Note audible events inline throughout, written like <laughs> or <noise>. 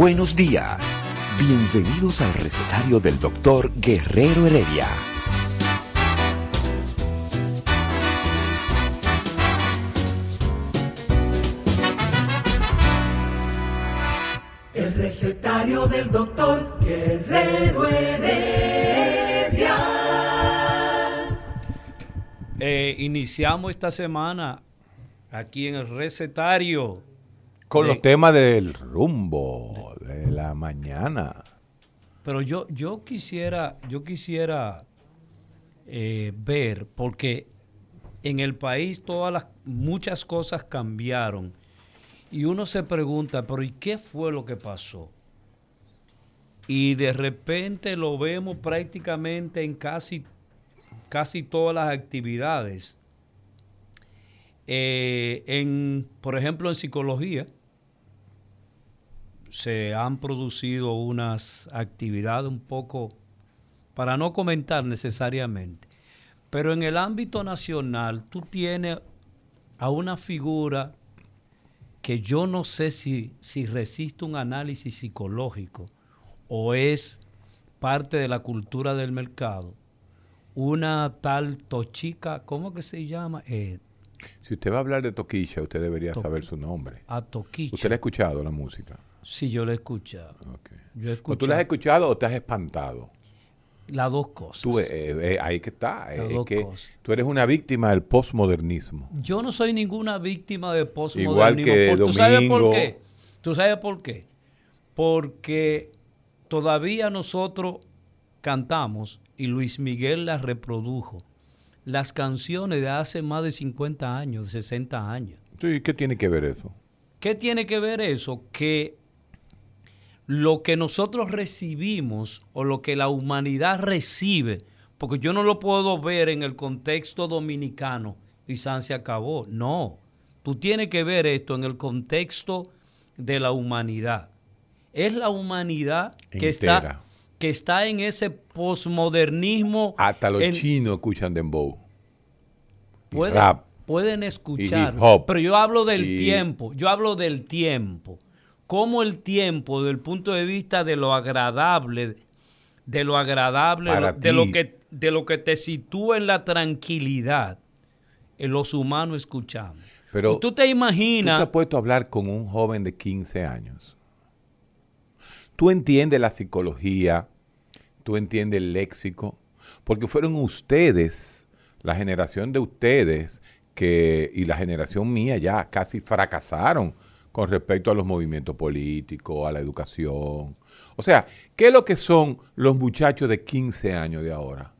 Buenos días. Bienvenidos al recetario del doctor Guerrero Heredia. El recetario del doctor Guerrero Heredia. Eh, iniciamos esta semana aquí en el recetario. Con de- los temas del rumbo, de la mañana. Pero yo, yo quisiera, yo quisiera eh, ver, porque en el país todas las muchas cosas cambiaron. Y uno se pregunta, pero ¿y qué fue lo que pasó? Y de repente lo vemos prácticamente en casi, casi todas las actividades. Eh, en, por ejemplo, en psicología, se han producido unas actividades un poco, para no comentar necesariamente, pero en el ámbito nacional tú tienes a una figura que yo no sé si, si resiste un análisis psicológico o es parte de la cultura del mercado, una tal Tochica, ¿cómo que se llama? Eh, Si usted va a hablar de Toquilla, usted debería saber su nombre. a Toquicha. ¿Usted le ha escuchado la música? Sí, yo lo he escuchado. Ok. Yo he ¿O tú la has escuchado o te has espantado? las dos cosas. Tú, eh, eh, ahí que está. eh, Las es dos que cosas. tú eres una víctima del postmodernismo. Yo no soy ninguna víctima de postmodernismo. Igual que por- ¿Tú sabes por Domingo. qué? ¿Tú sabes por qué? Porque todavía nosotros cantamos y Luis Miguel las reprodujo. Las canciones de hace más de 50 años, de 60 años. Sí, ¿qué tiene que ver eso? ¿Qué tiene que ver eso? Que lo que nosotros recibimos o lo que la humanidad recibe, porque yo no lo puedo ver en el contexto dominicano y San se acabó. No, tú tienes que ver esto en el contexto de la humanidad. Es la humanidad que está, que está en ese posmodernismo. Hasta los en- chinos escuchan dembow. Pueden, rap. pueden escuchar, pero yo hablo del Y- tiempo, yo hablo del tiempo. Cómo el tiempo, desde el punto de vista de lo agradable, de lo agradable, Para de, lo que, de lo que te sitúa en la tranquilidad, en los humanos escuchamos. Pero y tú te ¿Tú te imaginas, has puesto a hablar con un joven de 15 años? Tú entiendes la psicología, tú entiendes el léxico, porque fueron ustedes, la generación de ustedes, que, y la generación mía ya casi fracasaron con respecto a los movimientos políticos, a la educación. O sea, ¿qué es lo que son los muchachos de 15 años de ahora?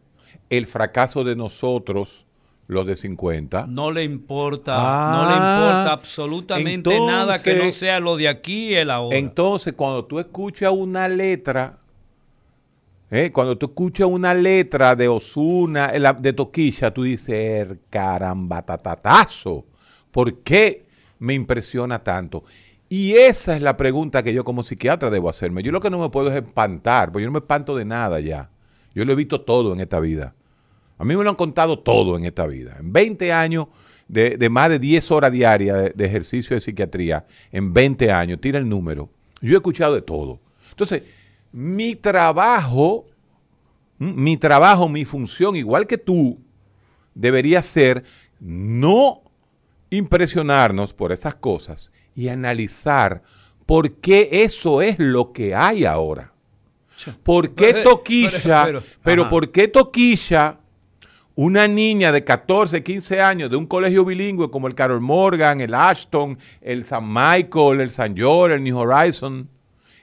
El fracaso de nosotros, los de 50. no le importa, Ah, no le importa absolutamente nada que no sea lo de aquí y el ahora. Entonces, cuando tú escuchas una letra, ¿eh? cuando tú escuchas una letra de Osuna, de Toquilla, tú dices, "Er, caramba, tatatazo. ¿Por qué me impresiona tanto? Y esa es la pregunta que yo como psiquiatra debo hacerme. Yo lo que no me puedo es espantar, porque yo no me espanto de nada ya. Yo lo he visto todo en esta vida. A mí me lo han contado todo en esta vida. En 20 años de, de más de 10 horas diarias de, de ejercicio de psiquiatría, en 20 años, tira el número. Yo he escuchado de todo. Entonces, mi trabajo, ¿m? mi trabajo, mi función, igual que tú, debería ser no impresionarnos por esas cosas y analizar por qué eso es lo que hay ahora. ¿Por qué Pero, Toquilla? pero, Pero, pero, ajá. ¿por qué Toquilla, una niña de 14, 15 años de un colegio bilingüe como el Carol Morgan, el Ashton, el San Michael, el San George, el New Horizon,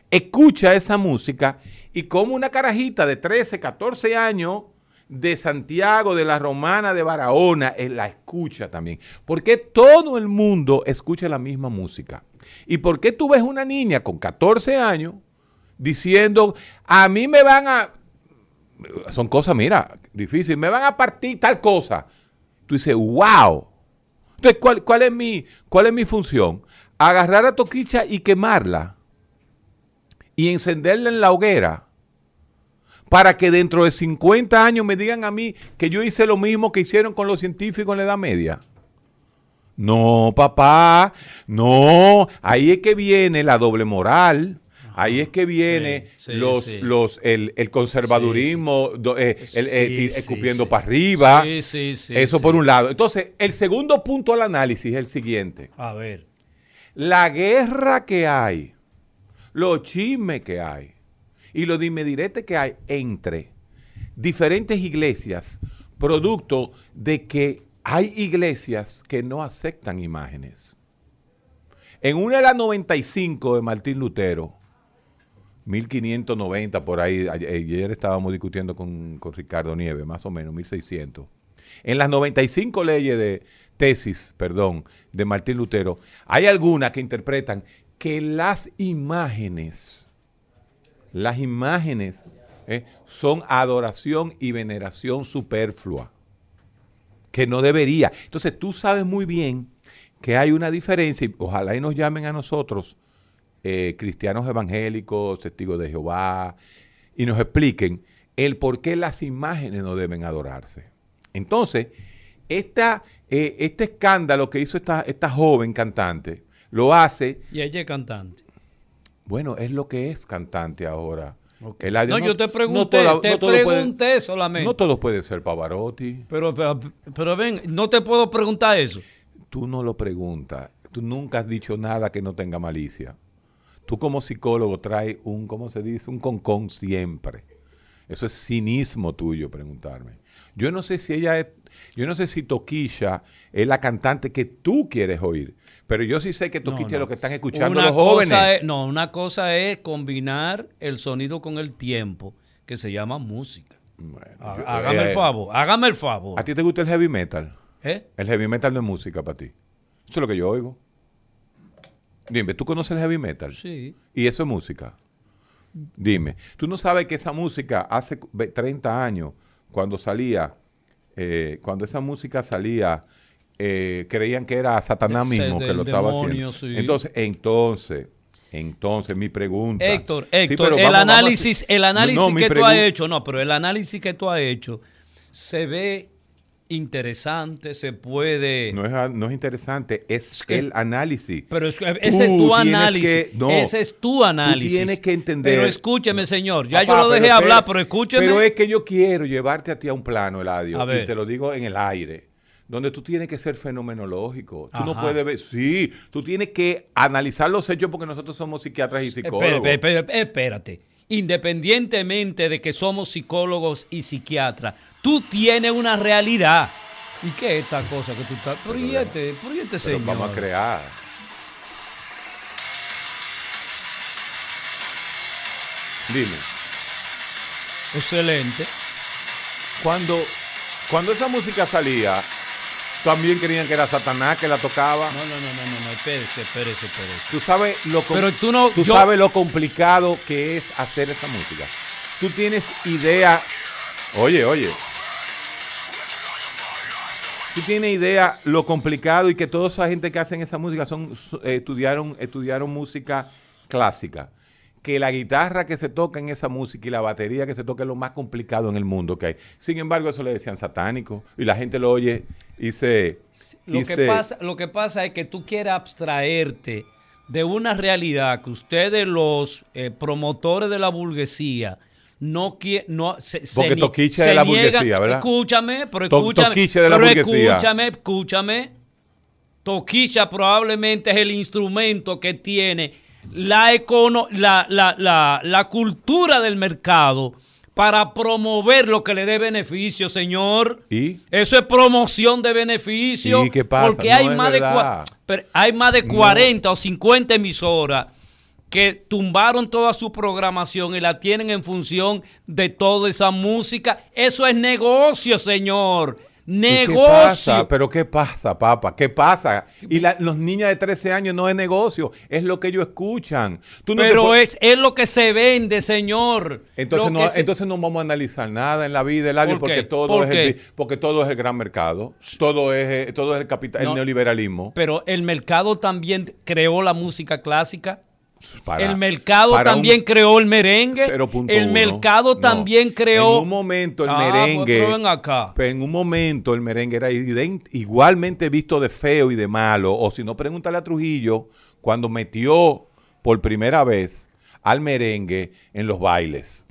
escucha esa música y como una carajita de 13, 14 años de Santiago, de la Romana, de Barahona, eh, la escucha también. ¿Por qué todo el mundo escucha la misma música? ¿Y por qué tú ves una niña con 14 años diciendo, a mí me van a... Son cosas, mira, difíciles, me van a partir tal cosa. Tú dices, wow. Entonces, ¿cuál, cuál es, mi, ¿cuál es mi función? Agarrar a Toquicha y quemarla y encenderla en la hoguera para que dentro de 50 años me digan a mí que yo hice lo mismo que hicieron con los científicos en la Edad Media. No, papá, no, ahí es que viene la doble moral. Ahí es que viene Sí, sí, los, sí. los, el, el conservadurismo, eh, el, eh, escupiendo sí. para arriba. Sí, sí, sí, Eso por un lado. Entonces, el segundo punto al análisis es el siguiente. A ver. La guerra que hay, los chismes que hay y los dimediretes que hay entre diferentes iglesias, producto de que hay iglesias que no aceptan imágenes. En una de las 95 de Martín Lutero, 1590 por ahí, ayer estábamos discutiendo con, con Ricardo Nieves, más o menos, 1600. En las 95 leyes de tesis, perdón, de Martín Lutero, hay algunas que interpretan que las imágenes, las imágenes eh, son adoración y veneración superflua, que no debería. Entonces tú sabes muy bien que hay una diferencia, y ojalá y nos llamen a nosotros, eh, cristianos evangélicos, testigos de Jehová, y nos expliquen el por qué las imágenes no deben adorarse. Entonces, eh, este escándalo que hizo esta, esta joven cantante, lo hace, Y ella es cantante. Bueno, es lo que es cantante ahora. No, yo te pregunté, toda- te pueden- pregunté solamente. no todos pueden ser Pavarotti. pero, pero, pero ven, no te puedo preguntar eso. Tú no lo preguntas. Tú nunca has dicho nada que no tenga malicia. Tú como psicólogo traes un, ¿cómo se dice? Un concón siempre. Eso es cinismo tuyo preguntarme. Yo no sé si ella es, yo no sé si Toquilla es la cantante que tú quieres oír, pero yo sí sé que No, Toquilla no. es lo que están escuchando Una los jóvenes. cosa es- no, una cosa es combinar el sonido con el tiempo, que se llama música. Bueno, Há- yo- Hágame eh, el favor, hágame el favor. ¿A ti te gusta el heavy metal? ¿Eh? El heavy metal no es música para ti. Eso es lo que yo oigo. Dime, ¿tú conoces el heavy metal? Sí. Y eso es música. Dime, ¿tú no sabes que esa música hace ve- 30 años, cuando salía, eh, cuando esa música salía, eh, creían que era Satanás Ese mismo que lo estaba demonio, haciendo? sí. Entonces, entonces, entonces mi pregunta. Héctor, Héctor, el vamos- vamos a análisis, el análisis No, mi que tú has hecho, no, pero el análisis que tú has hecho se ve interesante, se puede. No es, no es interesante, es, que- el análisis. Pero es- ese es tu análisis. que- no, ese es tu análisis. tienes que entender- Pero escúcheme, señor. Ya Papá, yo lo dejé pero hablar, pero escúcheme. Pero es que yo quiero llevarte a ti a un plano, Eladio, A ver. y te lo digo en el aire, donde tú tienes que ser fenomenológico. Tú no puedes ver, sí, tú tienes que analizar los hechos porque nosotros somos psiquiatras y psicólogos. Espera, espérate. Independientemente de que somos psicólogos y psiquiatras, tú tienes una realidad. ¿Y qué es esta cosa que tú estás? Pero y este, pero y este Pero señor. vamos a crear. Dime, Excelente. cuando, cuando esa música salía, también creían que era Satanás que la tocaba. No, no, no, no, no, no, espérese, espérese, espérese. Tú sabes lo Pero tú no- tú yo- sabes lo complicado que es hacer esa música. Tú tienes idea. Oye, oye. Tú tienes idea lo complicado y que toda esa gente que hacen esa música son eh, estudiaron estudiaron música clásica. Que la guitarra que se toca en esa música y la batería que se toca es lo más complicado en el mundo que hay. Sin embargo, eso le decían satánico y la gente lo oye y se Lo y que, se- pasa, lo que pasa es que tú quieres abstraerte de una realidad que ustedes, los eh, promotores de la burguesía, no quieren. No, se, Porque Toquicha de la niegan- burguesía, ¿verdad? Escúchame, pero escúchame. Toquicha de la pero burguesía. Escúchame, escúchame. Toquicha probablemente es el instrumento que tiene la, econo la, la, la, la cultura del mercado para promover lo que le dé beneficio, señor. ¿Y? Eso es promoción de beneficio. ¿Y qué pasa? Porque No hay, más de verdad. hay más de 40 o 50 emisoras que tumbaron toda su programación y la tienen en función de toda esa música. Eso es negocio, señor. ¿Y Negocio. ¿Qué pasa? ¿Pero qué pasa, papá? ¿Qué pasa? Y la- los niños de 13 años no es negocio, es lo que ellos escuchan. Tú no Pero es, es lo que se vende, señor. entonces, Lo no, se- entonces no vamos a analizar nada en la vida, Eladio, ¿Por porque todo, ¿Por es el, porque todo es el gran mercado, todo es, eh, todo es el, capital, el neoliberalismo. Pero el mercado también creó la música clásica. Para- el mercado para también creó el merengue. 0.1. El mercado No. también creó. En un momento el Ah, merengue. acá. en un momento el merengue era igualmente visto de feo y de malo. O si no, pregúntale a Trujillo cuando metió por primera vez al merengue en los bailes.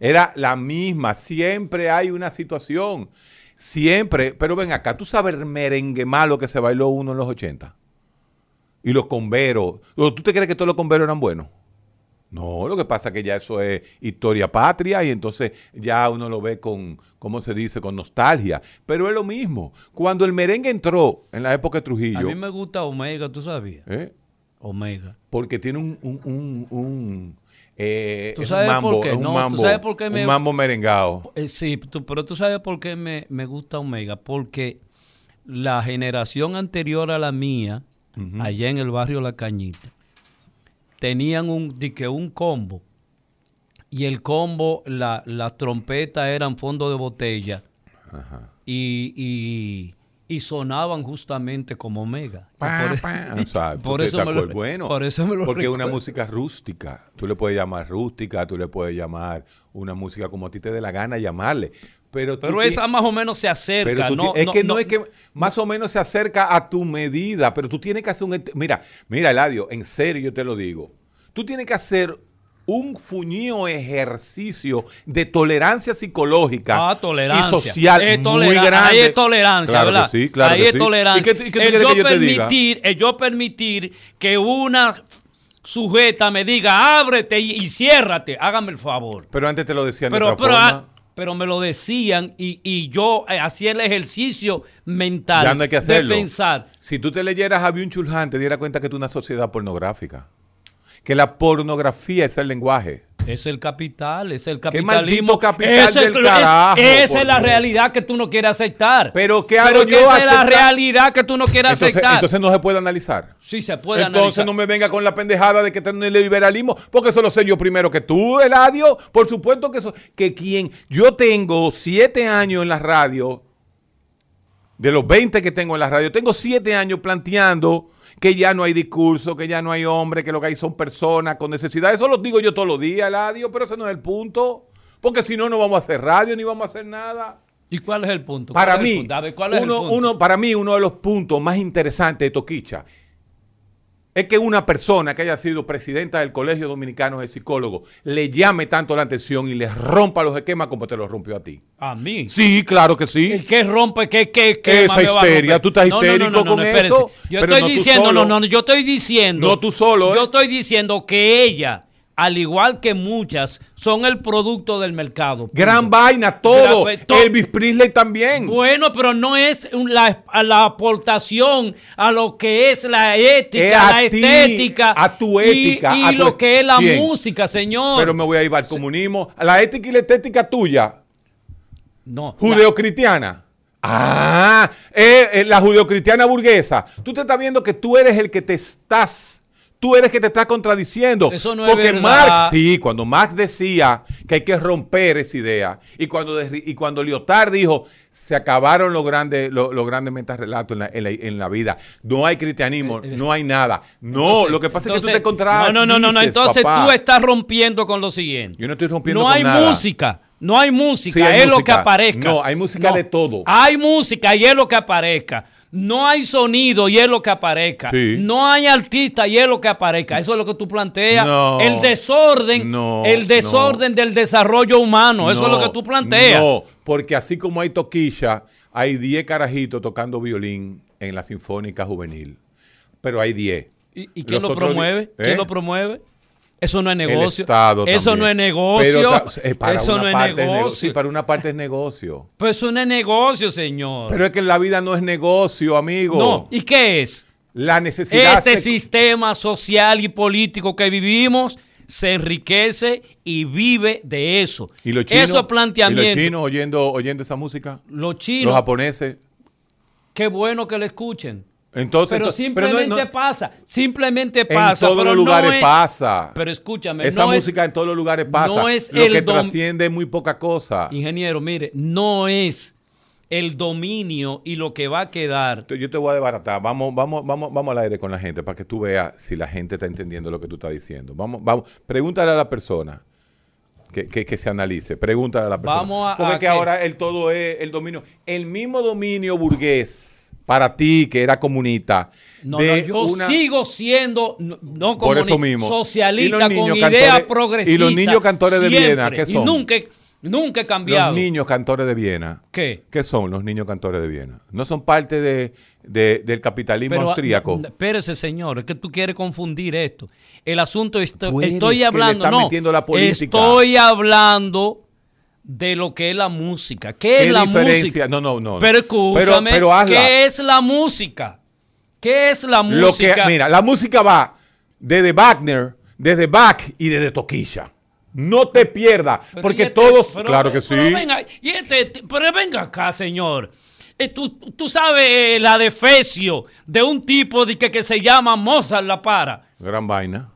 Era la misma. Siempre hay una situación. Siempre. Pero ven acá, tú sabes el merengue malo que se bailó uno en los 80. Y los converos. ¿Tú te crees que todos los converos eran buenos? No, lo que pasa es que ya eso es historia patria y entonces ya uno lo ve con, ¿cómo se dice? Con nostalgia. Pero es lo mismo. Cuando el merengue entró en la época de A Trujillo, mí me gusta Omega, ¿tú sabías? ¿eh? Omega. porque tiene un, un, un, un, eh, ¿Tú es sabes un mambo, por qué? un No, ¿tú mambo, sabes por qué un me- mambo merengado. Eh, sí, tú- pero tú sabes por qué me, me gusta Omega. Porque la generación anterior a la mía, allá en el barrio La Cañita, tenían un, di que un combo. Y el combo, la- las trompetas eran fondo de botella. Y, y- y sonaban justamente como Omega. Por, e- O sea, <laughs> por eso me lo- bueno, por eso me lo porque es una música rústica. Tú le puedes llamar rústica, tú le puedes llamar una música como a ti te dé la gana llamarle. Pero, pero esa más o menos se acerca. Pero tú no, es no- que no, no- es que más o menos se acerca a tu medida, pero tú tienes que hacer un... Mira, mira, Eladio, en serio yo te lo digo. Tú tienes que hacer un fuñío ejercicio de tolerancia psicológica Ah, tolerancia. y social Es muy grande. Ahí es tolerancia, claro ¿verdad? Que sí, claro ahí que es sí. tolerancia. ¿Y qué, y qué el, yo que yo permitir, el yo permitir que una sujeta me diga, ábrete y, y ciérrate, hágame el favor. Pero antes te lo decían de Pero, otra pero, forma. Pero me lo decían y, y yo eh, hacía el ejercicio mental Ya no hay que hacerlo. de pensar. Si tú te leyeras a Byung Chul Han, te dieras cuenta que tú es una sociedad pornográfica. Que la pornografía es el lenguaje. Es el capital, es el Qué capitalismo. maldito capital Ese- del es- carajo, Esa por es la Dios. realidad que tú no quieres aceptar. Pero ¿qué hago Pero yo Esa es la realidad que tú no quieres Entonces, aceptar. entonces no se puede analizar. sí se puede Entonces analizar. no me venga con la pendejada de que tengo el liberalismo, porque eso lo sé yo primero que tú, Eladio. Por supuesto que eso, que quien, yo tengo siete años en la radio, de los 20 que tengo en la radio, tengo siete años planteando que ya no hay discurso, que ya no hay hombre, que lo que hay son personas con necesidad. Eso lo digo yo todos los días, Eladio, pero ese no es el punto. Porque si no, no vamos a hacer radio ni vamos a hacer nada. ¿Y cuál es el punto? ¿Cuál Para mí, para mí, uno de los puntos más interesantes de Toquicha es que una persona que haya sido presidenta del Colegio Dominicano de Psicólogos le llame tanto la atención y le rompa los esquemas como te los rompió a ti. A mí. Sí, claro que sí. ¿El que rompe? ¿Qué, qué, qué Esa histeria, tú estás No, no, no, histérico no, con eso, Yo pero estoy diciendo, no, no, yo estoy diciendo. No tú solo, ¿eh? Yo estoy diciendo que ella, al igual que muchas, son el producto del mercado. Gran vaina, todo. Gran- to- Elvis Presley también. Bueno, pero no es la, la aportación a lo que es la ética, Es a la ti, estética. a tu ética, Y, a tu lo que es la Bien. música, señor. Pero me voy a ir al comunismo. La ética y la estética tuya, no, Judeocristiana. Ah, eh, eh, la judeocristiana burguesa. Tú te estás viendo que tú eres el que te estás. Tú eres que te estás contradiciendo. Eso no es Porque. Marx, sí, cuando Marx decía que hay que romper esa idea, y cuando, y cuando Lyotard dijo, se acabaron los grandes, los, los grandes metarrelatos en la, en, la, en la vida, no hay cristianismo, no hay nada. No, Entonces- lo que pasa es que tú te contradices, No, no, no, no, no. Entonces papá. tú estás rompiendo con lo siguiente. Yo no estoy rompiendo No con hay nada. música. No hay música, Sí, hay es lo que música. aparezca. No, hay música de todo. Hay música y es lo que aparezca. No hay sonido y es lo que aparezca. Sí. No hay artista y es lo que aparezca. Eso es lo que tú planteas. No. el desorden, No, el desorden del desarrollo humano. Eso es lo que tú planteas. No, porque así como hay toquilla, hay 10 carajitos tocando violín en la Sinfónica Juvenil. Pero hay 10. ¿Y, y quién Los lo promueve? ¿Eh? ¿Quién lo promueve? Eso no es negocio. Estado Eso también. no es negocio. Pero eh, para eso una no es parte nego- negocio. sí, para una parte es negocio. Pues eso no es negocio, señor. Pero es que la vida no es negocio, amigo. no. ¿Y qué es? la necesidad... Este sistema social y político que vivimos se enriquece y vive de eso. ¿Y los chinos? Esos ¿Y planteamientos. los chinos oyendo, oyendo esa música? Los chinos, Los japoneses. qué bueno que lo escuchen. Entonces, Pero ento- no- simplemente no- pasa, simplemente en pasa. todos pero los lugares no es- pasa. Pero escúchame, Esa no es- música en todos los lugares pasa. no es Lo el que trasciende es muy poca cosa. ingeniero, mire, no es el dominio y lo que va a quedar. Yo te voy a desbaratar. Vamos, vamos, vamos, vamos al aire con la gente para que tú veas si la gente está entendiendo lo que tú estás diciendo. Vamos, vamos. Pregúntale a la persona que, que- que se analice. Pregúntale a la persona. Vamos a- Porque a que- ahora el todo es el dominio. El mismo dominio burgués para ti que era comunista. No, de no, yo una- sigo siendo no, no Por eso mismo. socialista con niños idea cantores- progresista. y los niños cantores de Viena, ¿qué son? Y nunca, nunca he cambiado. Los niños cantores de Viena. ¿Qué? ¿Qué son los niños cantores de Viena? ¿No son parte de, de- del capitalismo Pero, austríaco? Espérese, señor, es que tú quieres confundir esto. El asunto estoy hablando, no, metiendo la política. estoy hablando de lo que es la música. ¿Qué, ¿Qué es la diferencia? música? No, no, no. Pero escúchame, Pero-. ¿qué es la música? ¿Qué es la Lo música? que, mira, la música va desde Wagner, desde Bach y desde Toquilla. No te pierdas, porque este- todos, pero- claro que sí. Pero venga, y este- pero venga acá, señor. Eh, tú, tú sabes eh, la defecio de un tipo de que, que se llama Mozart La Para. Gran vaina.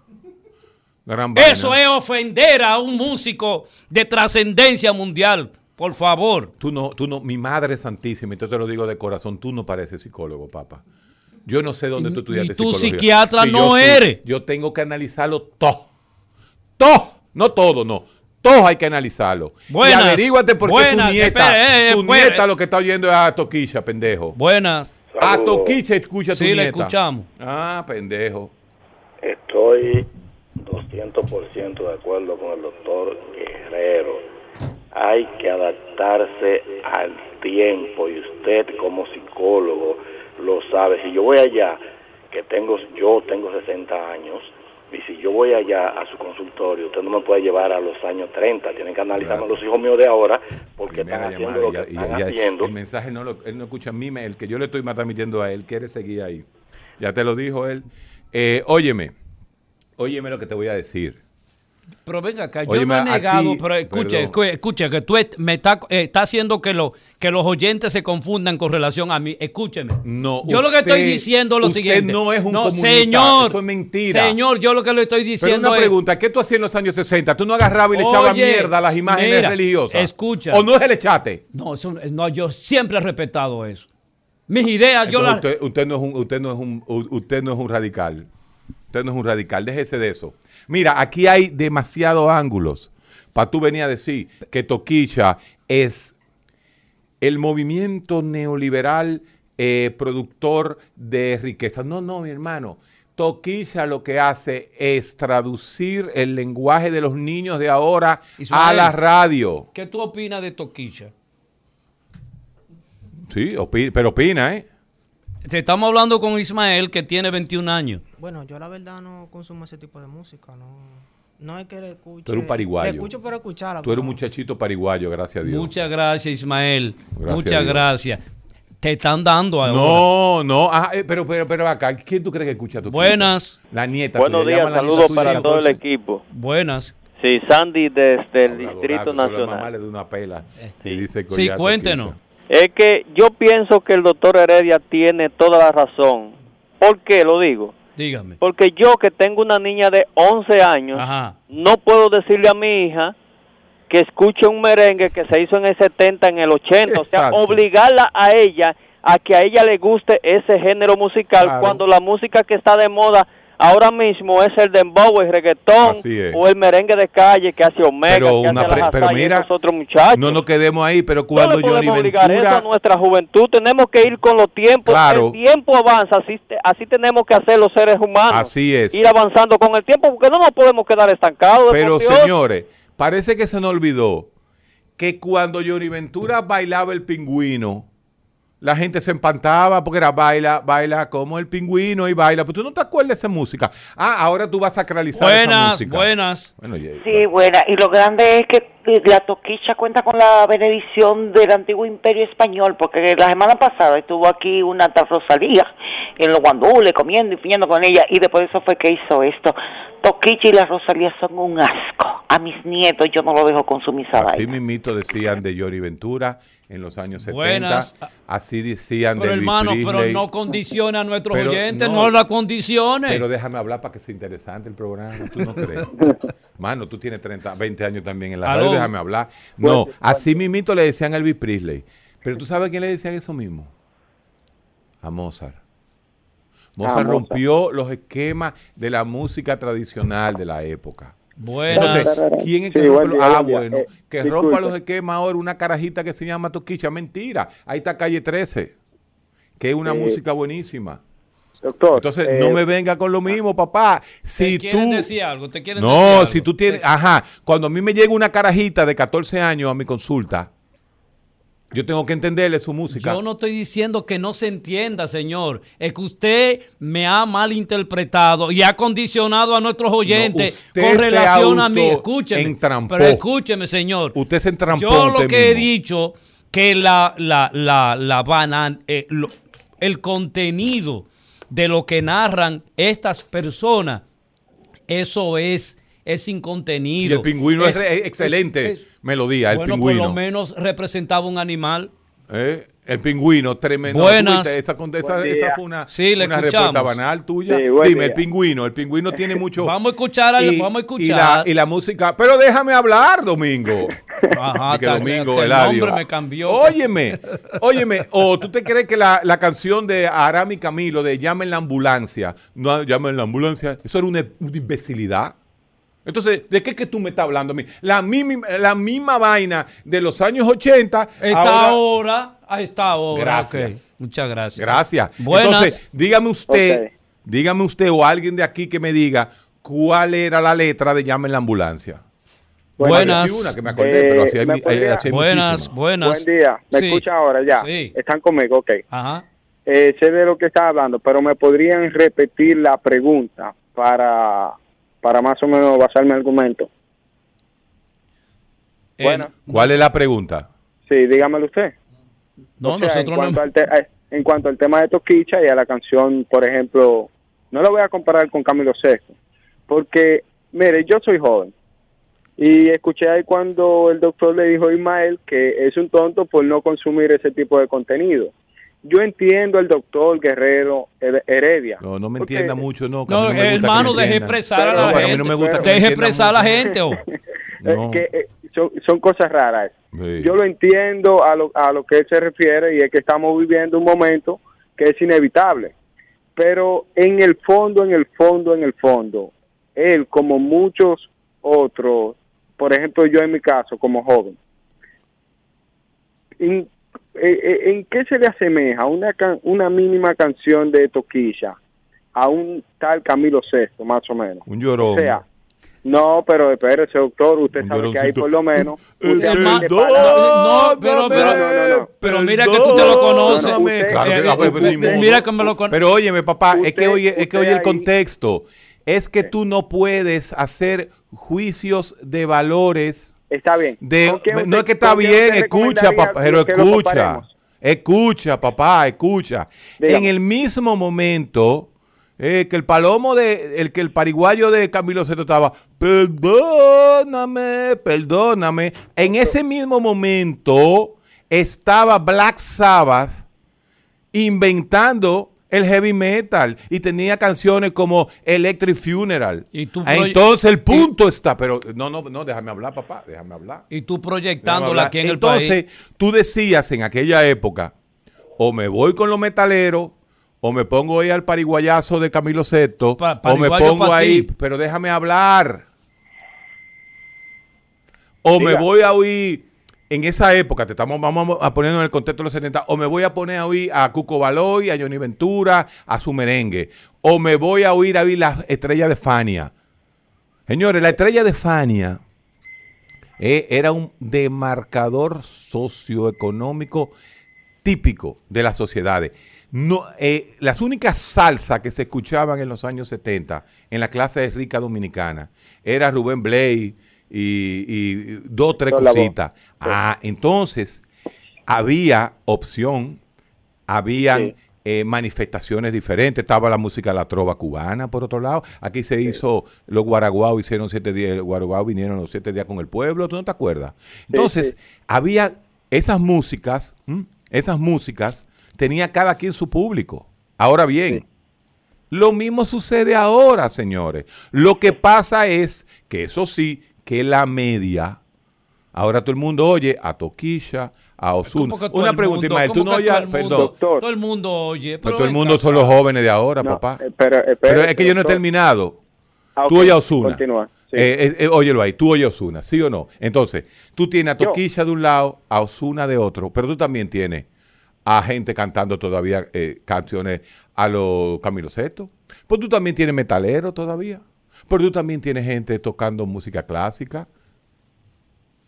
Gran vaina. Eso es ofender a un músico de trascendencia mundial. Por favor. Tú no, tú no, mi madre santísima, y yo te lo digo de corazón, tú no pareces psicólogo, papá. Yo no sé dónde tú estudiaste y tú psicología. psiquiatra no sí. eres. Yo tengo que analizarlo todo. Todo. No todo, no. Todo hay que analizarlo. Buenas, y averíguate por qué buenas, tu nieta, espere, eh, tu nieta eh. lo que está oyendo es a Toquilla, pendejo. Buenas. A. Toquicha escucha a tu Sí, le nieta. escuchamos. Ah, pendejo. Estoy 200% de acuerdo con el doctor Guerrero. Hay que adaptarse al tiempo y usted como psicólogo lo sabe. Si yo voy allá, que tengo, yo tengo 60 años, y si yo voy allá a su consultorio, usted no me puede llevar a los años 30. Tienen que analizarme Gracias. los hijos míos de ahora porque Primera están haciendo lo que y están haciendo. El mensaje no lo, él no escucha a mí, me- el que yo le estoy transmitiendo a él, quiere seguir ahí. Ya te lo dijo él. Eh, óyeme, óyeme lo que te voy a decir. Pero venga acá, yo Óyeme, no he negado, ti, pero escuche, escuche, que tú me está, está haciendo que, lo, que los oyentes se confundan con relación a mí. Escúcheme. No, yo lo que usted- estoy diciendo es lo usted siguiente. no es un comunista, señor, eso es mentira. Señor, yo lo que le estoy Pero diciendo una es... pregunta, ¿qué tú hacías en los años 60? ¿Tú no agarrabas y le echabas mierda a las imágenes mira, religiosas? escucha. ¿O no se le echaste? No, eso, no, yo siempre he respetado eso. Mis ideas, yo las... usted, usted no es un, usted no es un, usted no es un radical. Usted no es un radical. Déjese de eso. Mira, aquí hay demasiados ángulos para tú venir a decir que Toquicha es el movimiento neoliberal eh, productor de riqueza. No, no, mi hermano. Toquicha lo que hace es traducir el lenguaje de los niños de ahora a la radio. ¿Qué tú opinas de Toquicha? Sí, opi- pero opina, ¿eh? Te Estamos hablando con Ismael, que tiene 21 años. Bueno, yo la verdad no consumo ese tipo de música, no. No es que le escuche. Tú eres un pariguayo. Le escucho por escucharla. Tú eres un pero- muchachito pariguayo, gracias a Dios. Muchas gracias, Ismael. Gracias Muchas gracias. Te están dando ahora. No, no, ah, eh, pero, pero, pero acá, ¿quién tú crees que escucha tu Buenas. La nieta. Buenos días, saludos para de todo el 14. equipo. Buenas. Sí, Sandy desde el Distrito Nacional. le da una pela. sí. Dice Sí, cuéntenos. Es que yo pienso que el doctor Heredia tiene toda la razón. ¿Por qué lo digo? Dígame. Porque yo que tengo una niña de 11 años, Ajá. no puedo decirle a mi hija que escuche un merengue que se hizo en el 70, en el 80. O sea, obligarla a ella a que a ella le guste ese género musical Claro. cuando la música que está de moda ahora mismo es el dembow, el reggaetón o el merengue de calle que hace Omega, Pero que una hace mira, otros muchachos. No nos quedemos ahí, pero No cuando le Johnny eso a Ventura. nuestra juventud, tenemos que ir con los tiempos. Claro. El tiempo avanza, así, así tenemos que hacer los seres humanos. Así es. Ir avanzando con el tiempo, porque no nos podemos quedar estancados. Pero señores, parece que se nos olvidó que cuando Johnny Ventura bailaba el pingüino, la gente se empantaba porque era baila, baila como el pingüino y baila. Pero tú no te acuerdas de esa música. Ah, ahora tú vas a sacralizar esa Buenas, música. buenas. Bueno, ya- Sí, buena. Y lo grande es que la toquicha cuenta con la benedición del antiguo imperio español, porque la semana pasada estuvo aquí una tal Rosalía en los guandules, comiendo y piñando con ella, y después de eso fue que hizo esto. Toquicha y la Rosalía son un asco. A mis nietos yo no lo dejo consumir esa Así mismito decían de Yori Ventura en los años 70. Buenas. Así decían Pero de Elvis hermano, pero no condicione a nuestros Pero oyentes, no. no, la condicione. Pero déjame hablar para que sea interesante el programa, ¿tú no crees? <laughs> Mano, tú tienes 30, 20 años también en la Aló. radio, déjame hablar. No, así mismito le decían a Elvis Presley. Pero tú sabes a quién le decían eso mismo? A Mozart. Mozart Mozart. rompió los esquemas de la música tradicional de la época. Buenas. Entonces, ¿quién es que Sí, rompe día, Ah, bueno, Eh, que disculpe. rompa los esquemas ahora una carajita que se llama Toquicha. Mentira. Ahí está Calle 13, que es una Sí. música buenísima. Doctor. Entonces, eh, no me venga con lo mismo, papá. Si ¿Te tú. quieren decir algo? ¿Te quieren decir No, algo? si tú tienes. Ajá. Cuando a mí me llega una carajita de 14 años a mi consulta, yo tengo que entenderle su música. Yo no estoy diciendo que no se entienda, señor. Es que usted me ha malinterpretado y ha condicionado a nuestros oyentes usted con se relación a mí. Escúcheme. entrampó. Pero escúcheme, señor. Usted se entrampó Yo lo que he dicho que la, la, la, la banan- eh, lo- el contenido de lo que narran estas personas, eso es, es sin contenido. Y el pingüino es, Es- excelente es- melodía, el bueno, pingüino. por lo menos representaba un animal. ¿Eh? El pingüino, tremendo. Buenas. Esa, esa- esa fue una, Sí, le una escuchamos. respuesta banal tuya. Sí, Dime, día. el pingüino. El pingüino tiene <laughs> mucho. Vamos a escuchar, al- vamos a Y la, escuchar. y la música. Pero déjame hablar, Domingo. <laughs> Ajá, Y que Domingo, el nombre me cambió. Óyeme, <laughs> óyeme. O tú te crees que la, la canción de Aram y Camilo de Llamen la ambulancia, no llamen la ambulancia, eso era una, una imbecilidad. Entonces, ¿de qué es que tú me estás hablando a mí? La misma, la misma vaina de los años 80. Esta ahora- hora, a esta hora. Gracias. Muchas gracias. Gracias. Buenas. Entonces, dígame usted, dígame usted o alguien de aquí que me diga cuál era la letra de Llamen la ambulancia. Buenas. Así una que me acordé, Eh, pero así hay, ¿me mi- podría- así hay buenas, buenas. Buen día. ¿Me Sí. escucha ahora ya? Sí. Están conmigo, ok. Ajá. Eh, sé de lo que está hablando, pero me podrían repetir la pregunta para, para más o menos basar mi argumento. Eh, Bueno. ¿Cuál es la pregunta? Sí, dígamelo usted. no, O sea, nosotros en no. cuanto, al te- eh, en cuanto al tema de Toquicha y a la canción, por ejemplo, no lo voy a comparar con Camilo Sesto, porque, mire, yo soy joven y escuché ahí cuando el doctor le dijo a Ismael que es un tonto por no consumir ese tipo de contenido. Yo entiendo al doctor Guerrero Her- Heredia. No, no me porque- entienda mucho, no. a No, hermano, deje expresar a No, la mí gente. no me gusta que me deje expresar a la gente. oh. <laughs> Eh, que, son, son cosas raras. Sí. Yo lo entiendo a lo, a lo que él se refiere y es que estamos viviendo un momento que es inevitable. Pero en el fondo, en el fondo, en el fondo, él, como muchos otros, por ejemplo, yo en mi caso, como joven, ¿en, ¿en qué se le asemeja una, can- una mínima canción de Toquilla a un tal Camilo Sesto, más o menos? Un llorón. O sea, no, pero espérese, doctor, usted Un sabe que hay por lo menos... <laughs> Eh, usted no, pero- pero- no, no, no. pero mira que tú te lo conoces. Usted- Claro que- Eh, pues, eh, eh, mira que me lo con- Pero óyeme, papá, es que Usted- oye, es que usted oye el ahí- contexto. Es que tú no puedes hacer juicios de valores Está bien. de ¿Con quién no es que está bien, escucha, papá, pero escucha. Escucha, papá, escucha. Dígame. En el mismo momento eh, que el palomo de el que el pariguayo de Camilo Seto estaba, perdóname, perdóname. En ese mismo momento estaba Black Sabbath inventando el heavy metal y tenía canciones como Electric Funeral. Y tú proye- Entonces el punto está, pero no, no, no, déjame hablar, papá, déjame hablar. Y tú proyectándola aquí en Entonces, el país. tú decías en aquella época, o me voy con los metaleros, o me pongo ahí al pariguayazo de Camilo Sesto, Pa- o me pongo ahí, ti. pero déjame hablar. O me voy a oír, en esa época, te estamos, vamos a ponernos en el contexto de los 70, o me voy a poner a oír a Cuco Baloy, a Johnny Ventura, a su merengue, o me voy a oír a oír las estrellas de Fania. Señores, la estrella de Fania eh, era un demarcador socioeconómico típico de las sociedades. No, eh, las únicas salsas que se escuchaban en los años 70 en la clase de rica dominicana era Rubén Blay y, y dos o tres cositas. Ah, entonces había opción, habían Sí. eh, manifestaciones diferentes. Estaba la música de la trova cubana, por otro lado. Aquí se hizo, los guaraguao hicieron siete días, los guaraguao vinieron los siete días con el pueblo, ¿tú no te acuerdas? Entonces, había esas músicas, ¿m? esas músicas, tenía cada quien su público. Ahora bien, lo mismo sucede ahora, señores. Lo que pasa es que eso sí, que la media, ahora todo el mundo oye a Toquilla, a Osuna. ¿Cómo que todo Una pregunta? Ismael, tú ¿Cómo no oyes, perdón, Doctor. Todo el mundo oye. pero Pero todo el mundo son los jóvenes de ahora, No, papá. eh, pero, espérate, Pero es que yo no he terminado. Ah, Tú ok, oyes a Osuna. Continúa. Sí. Eh, eh, eh, óyelo ahí, tú oyes a Osuna, ¿sí o no? Entonces, tú tienes a. Toquilla de un lado, a Osuna de otro, pero tú también tienes a gente cantando todavía eh, canciones a los Camilo Sesto. Pues tú también tienes metalero todavía. Pero tú también tienes gente tocando música clásica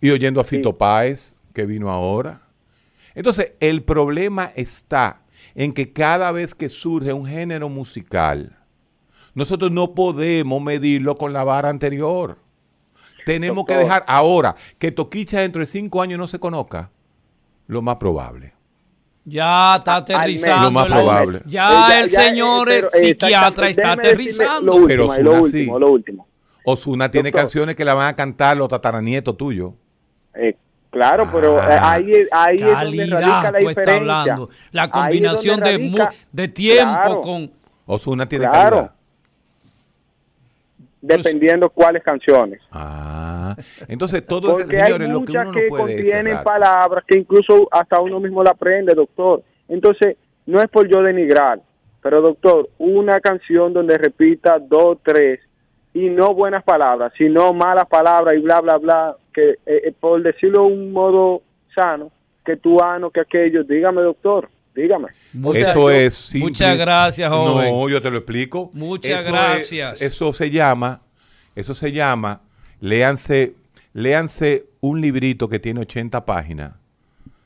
y oyendo a Fito Páez, que vino ahora. Entonces, el problema está en que cada vez que surge un género musical, nosotros no podemos medirlo con la vara anterior. Tenemos que dejar ahora que Toquicha dentro de cinco años no se conozca, lo más probable. Ya está aterrizando. Lo más probable. Ya el ya, señor pero, eh, eh, psiquiatra está aterrizando. Último, Pero lo último, sí. lo último. Osuna tiene Doctor. canciones que la van a cantar los tataranietos tuyos. Eh, claro, pero Ah. ahí, ahí es donde radica Calidad, la estás diferencia. hablando. La combinación de, mu- radica- de tiempo Claro. con... Osuna tiene Claro. calidad. Dependiendo cuáles canciones. Ah, entonces todo Porque hay señores, lo que muchas uno que no puede contienen cerrarse. palabras que incluso hasta uno mismo la aprende, doctor. Entonces, no es por yo denigrar, pero doctor, una canción donde repita dos, tres, y no buenas palabras, sino malas palabras y bla, bla, bla, que eh, eh, por decirlo de un modo sano, que tú ano, que aquello, dígame, doctor, dígame. Muchas- Eso es simple. Muchas gracias, joven. No, yo te lo explico. Muchas Eso gracias. es- eso se llama, eso se llama, léanse, léanse un librito que tiene 80 páginas,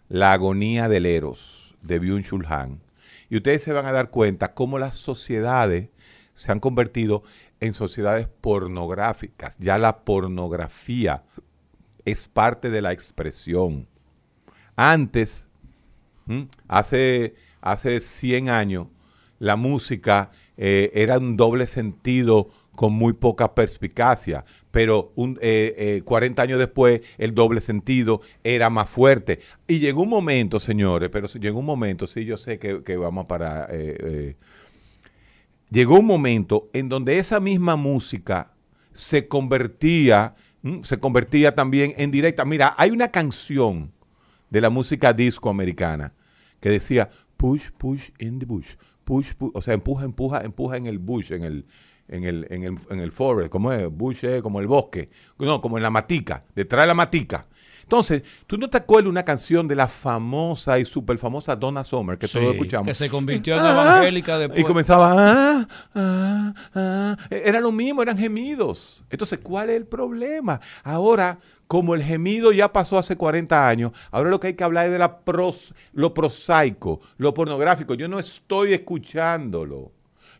La agonía del Eros, de Byung-Chul Han. Y ustedes se van a dar cuenta cómo las sociedades se han convertido en sociedades pornográficas. Ya la pornografía es parte de la expresión. Antes, Hace, hace 100 años la música eh, era un doble sentido con muy poca perspicacia, pero un, eh, eh, 40 años después el doble sentido era más fuerte. Y llegó un momento, señores, pero llegó un momento, sí, yo sé que, vamos para... eh, eh, llegó un momento en donde esa misma música se convertía, se convertía también en directa. Mira, hay una canción de la música disco americana que decía push, push in the bush, push, push, o sea, empuja, empuja, empuja en el bush, en el, en el, en el, en el forest, como es, bush es como el bosque, no, como en la matica, detrás de la matica. Entonces, ¿tú no te acuerdas una canción de la famosa y súper famosa Donna Summer que Sí, todos escuchamos? que se convirtió en Ah, evangélica después. Y comenzaba, ah, ah, ah. era lo mismo, eran gemidos. Entonces, ¿cuál es el problema? Ahora, como el gemido ya pasó hace 40 años, ahora lo que hay que hablar es de la pros, lo prosaico, lo pornográfico. Yo no estoy escuchándolo.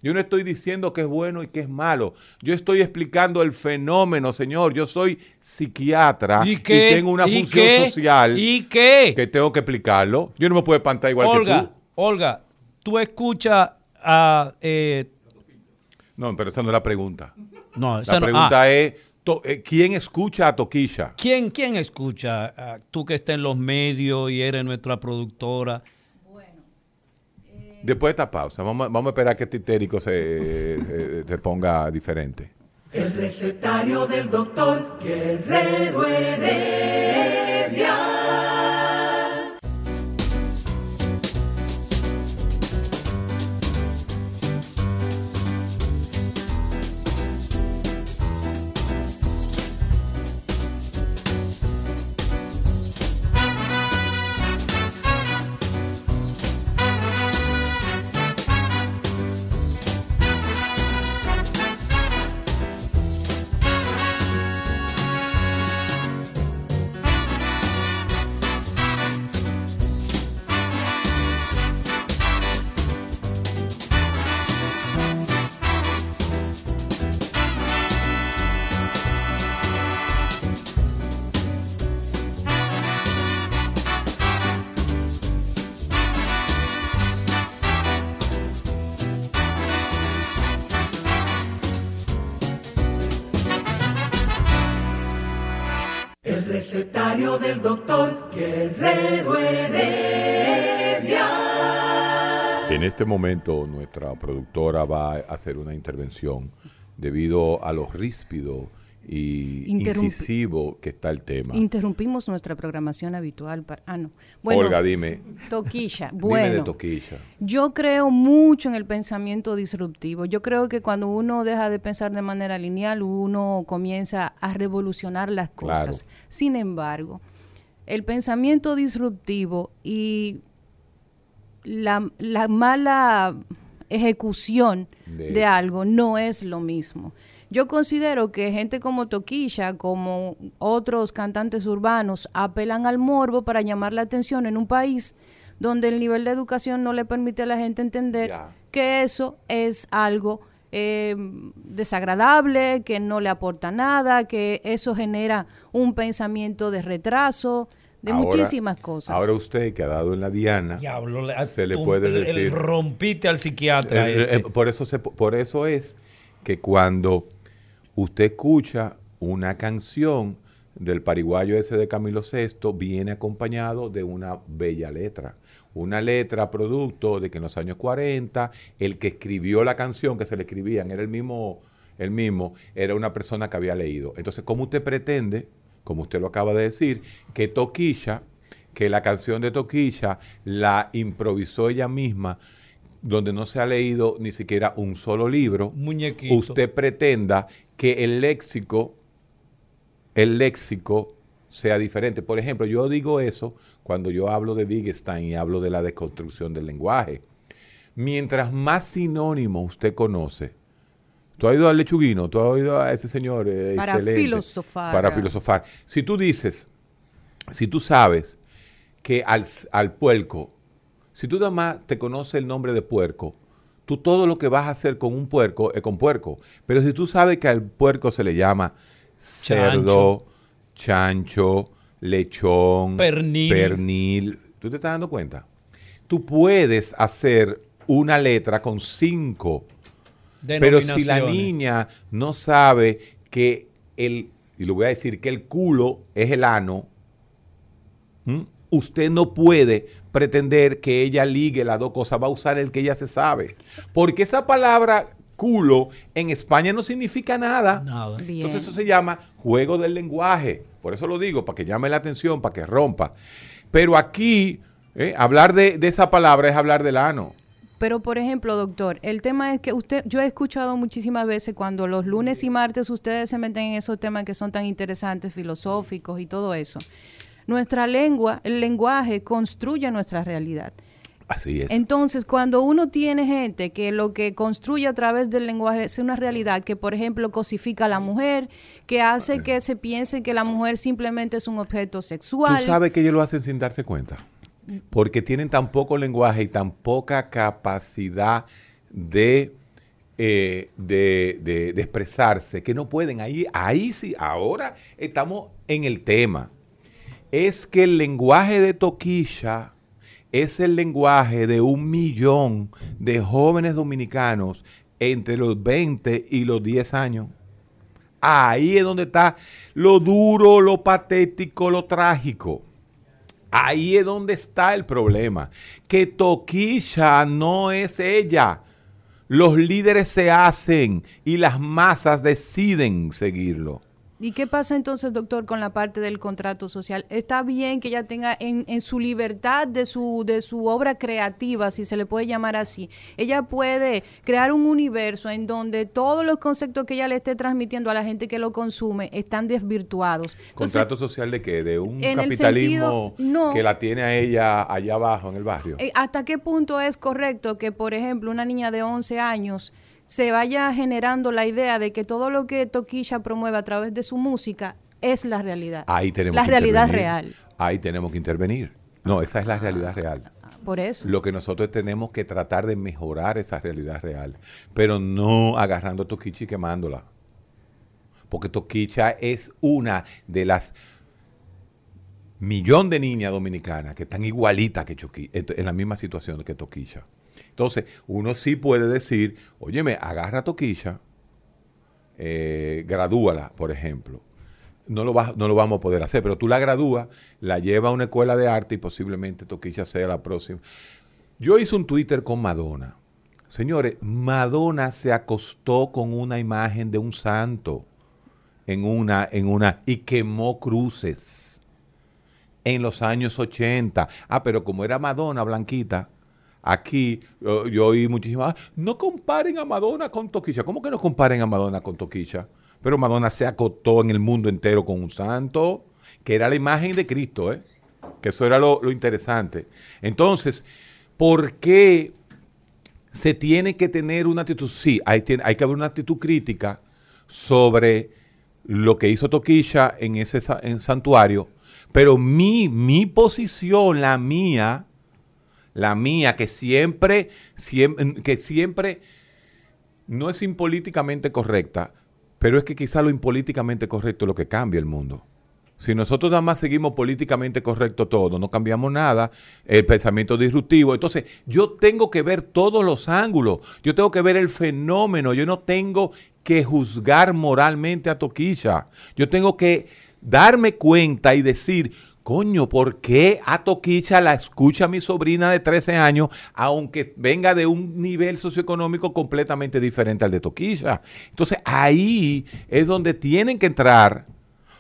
Yo no estoy diciendo que es bueno y que es malo. Yo estoy explicando el fenómeno, señor. Yo soy psiquiatra ¿Y tengo una ¿Y función social ¿Y qué? que tengo que explicarlo. Yo no me puedo espantar igual que tú. Olga, tú escuchas a... eh, No, pero esa no es la pregunta. no, esa La no- pregunta ah, es, to- eh, ¿quién escucha a Toquilla? ¿quién, ¿Quién escucha? Ah, tú que estás en los medios y eres nuestra productora. Después de esta pausa, vamos, vamos a esperar que este histérico se, se- se ponga diferente. El recetario del doctor Guerrero Heredia. Del doctor Guerrero Heredia. En este momento nuestra productora va a hacer una intervención debido a lo ríspido y incisivo que está el tema. Interrumpimos nuestra programación habitual. Para, ah, no. Bueno, Olga, dime. Toquilla. <laughs> Dime de Bueno, toquilla. yo creo mucho en el pensamiento disruptivo. Yo creo que cuando uno deja de pensar de manera lineal, uno comienza a revolucionar las Claro. cosas. Sin embargo, el pensamiento disruptivo y la, la mala ejecución De algo no es lo mismo. Yo considero que gente como Toquilla, como otros cantantes urbanos, apelan al morbo para llamar la atención en un país donde el nivel de educación no le permite a la gente entender que eso es algo eh, desagradable, que no le aporta nada, que eso genera un pensamiento de retraso, de Ahora- muchísimas cosas. Ahora usted que ha dado en la diana, Diablo, le- se le un- puede el- el decir... rompiste al psiquiatra. Eh, eh, este. eh, por, eso se- por eso es que cuando usted escucha una canción del pariguayo ese de Camilo VI, viene acompañado de una bella letra. Una letra producto de que en los años 40 el que escribió la canción que se le escribían era el mismo, el mismo, era una persona que había leído. Entonces, ¿cómo usted pretende, como usted lo acaba de decir, que Toquilla, que la canción de Toquilla la improvisó ella misma, donde no se ha leído ni siquiera un solo libro, Muñequito. usted pretenda que el léxico, el léxico sea diferente. Por ejemplo, yo digo eso cuando yo hablo de Wittgenstein y hablo de la desconstrucción del lenguaje. Mientras más sinónimo usted conoce, tú has ido al lechuguino, tú has oído a ese señor eh, Para excelente, filosofar. Para filosofar. Si tú dices, si tú sabes que al, al puerco, si tú nada más te conoces el nombre de puerco, tú todo lo que vas a hacer con un puerco es con puerco. Pero si tú sabes que al puerco se le llama cerdo, chancho, lechón, Pernil. pernil, ¿tú te estás dando cuenta? Tú puedes hacer una letra con cinco pero si la niña no sabe que el, y le voy a decir que el culo es el ano, ¿m? Usted no puede pretender que ella ligue las dos cosas, va a usar el que ella se sabe. Porque esa palabra culo en España no significa nada. Nada. Entonces eso se llama juego del lenguaje. Por eso lo digo, para que llame la atención, para que rompa. Pero aquí, eh, hablar de, de esa palabra es hablar del ano. Pero, por ejemplo, doctor, el tema es que usted, yo he escuchado muchísimas veces cuando los lunes y martes ustedes se meten en esos temas que son tan interesantes, filosóficos y todo eso. Nuestra lengua, el lenguaje construye nuestra realidad. Así es. Entonces, cuando uno tiene gente que lo que construye a través del lenguaje es una realidad que, por ejemplo, cosifica a la mujer, que hace que se piense que la mujer simplemente es un objeto sexual. Tú sabes que ellos lo hacen sin darse cuenta. Porque tienen tan poco lenguaje y tan poca capacidad de, eh, de, de- de expresarse que no pueden. Ahí, ahí sí, ahora estamos en el tema. Es que el lenguaje de Toquilla es el lenguaje de un millón de jóvenes dominicanos entre los 20 y los 10 años. Ahí es donde está lo duro, lo patético, lo trágico. Ahí es donde está el problema. Que Toquilla no es ella. Los líderes se hacen y las masas deciden seguirlo. ¿Y qué pasa entonces, doctor, con la parte del contrato social? Está bien que ella tenga en, en su libertad de su, de su obra creativa, si se le puede llamar así, ella puede crear un universo en donde todos los conceptos que ella le esté transmitiendo a la gente que lo consume están desvirtuados. Entonces, ¿Contrato social de qué? ¿De un capitalismo sentido- no. que la tiene a ella allá abajo en el barrio? Eh, ¿Hasta qué punto es correcto que, por ejemplo, una niña de 11 años se vaya generando la idea de que todo lo que Toquilla promueve a través de su música es la realidad? Ahí tenemos la que realidad real. Ahí tenemos que intervenir. No, esa es la realidad real. Por eso. Lo que nosotros tenemos que tratar de mejorar esa realidad real, pero no agarrando a Toquicha y quemándola. Porque Toquicha es una de las millón de niñas dominicanas que están igualitas que Choqui- en la misma situación que Toquicha. Entonces, uno sí puede decir, óyeme, agarra a Toquicha, eh, gradúala, por ejemplo. no lo, va- no lo vamos a poder hacer, pero tú la gradúas, la llevas a una escuela de arte y posiblemente Toquilla sea la próxima. Yo hice un Twitter con Madonna. Señores, Madonna se acostó con una imagen de un santo en una, en una, y quemó cruces en los años 80. Ah, pero como era Madonna blanquita, aquí yo, oí muchísimas, "Ah, no comparen a Madonna con Toquilla. ¿Cómo que no comparen a Madonna con Toquilla? Pero Madonna se acostó en el mundo entero con un santo, que era la imagen de Cristo, ¿eh? Que eso era lo, interesante. Entonces, ¿por qué se tiene que tener una actitud? Sí, hay, que haber una actitud crítica sobre lo que hizo Toquilla en ese santuario, pero mi posición, la mía, la mía, que siempre, siempre, que siempre no es impolíticamente correcta, pero es que quizá lo impolíticamente correcto es lo que cambia el mundo. Si nosotros nada más seguimos políticamente correcto todo, no cambiamos nada, el pensamiento disruptivo. Entonces, yo tengo que ver todos los ángulos, yo tengo que ver el fenómeno, yo no tengo que juzgar moralmente a Toquilla. Yo tengo que darme cuenta y decir, coño, ¿por qué a Toquilla la escucha mi sobrina de 13 años, aunque venga de un nivel socioeconómico completamente diferente al de Toquilla? Entonces, ahí es donde tienen que entrar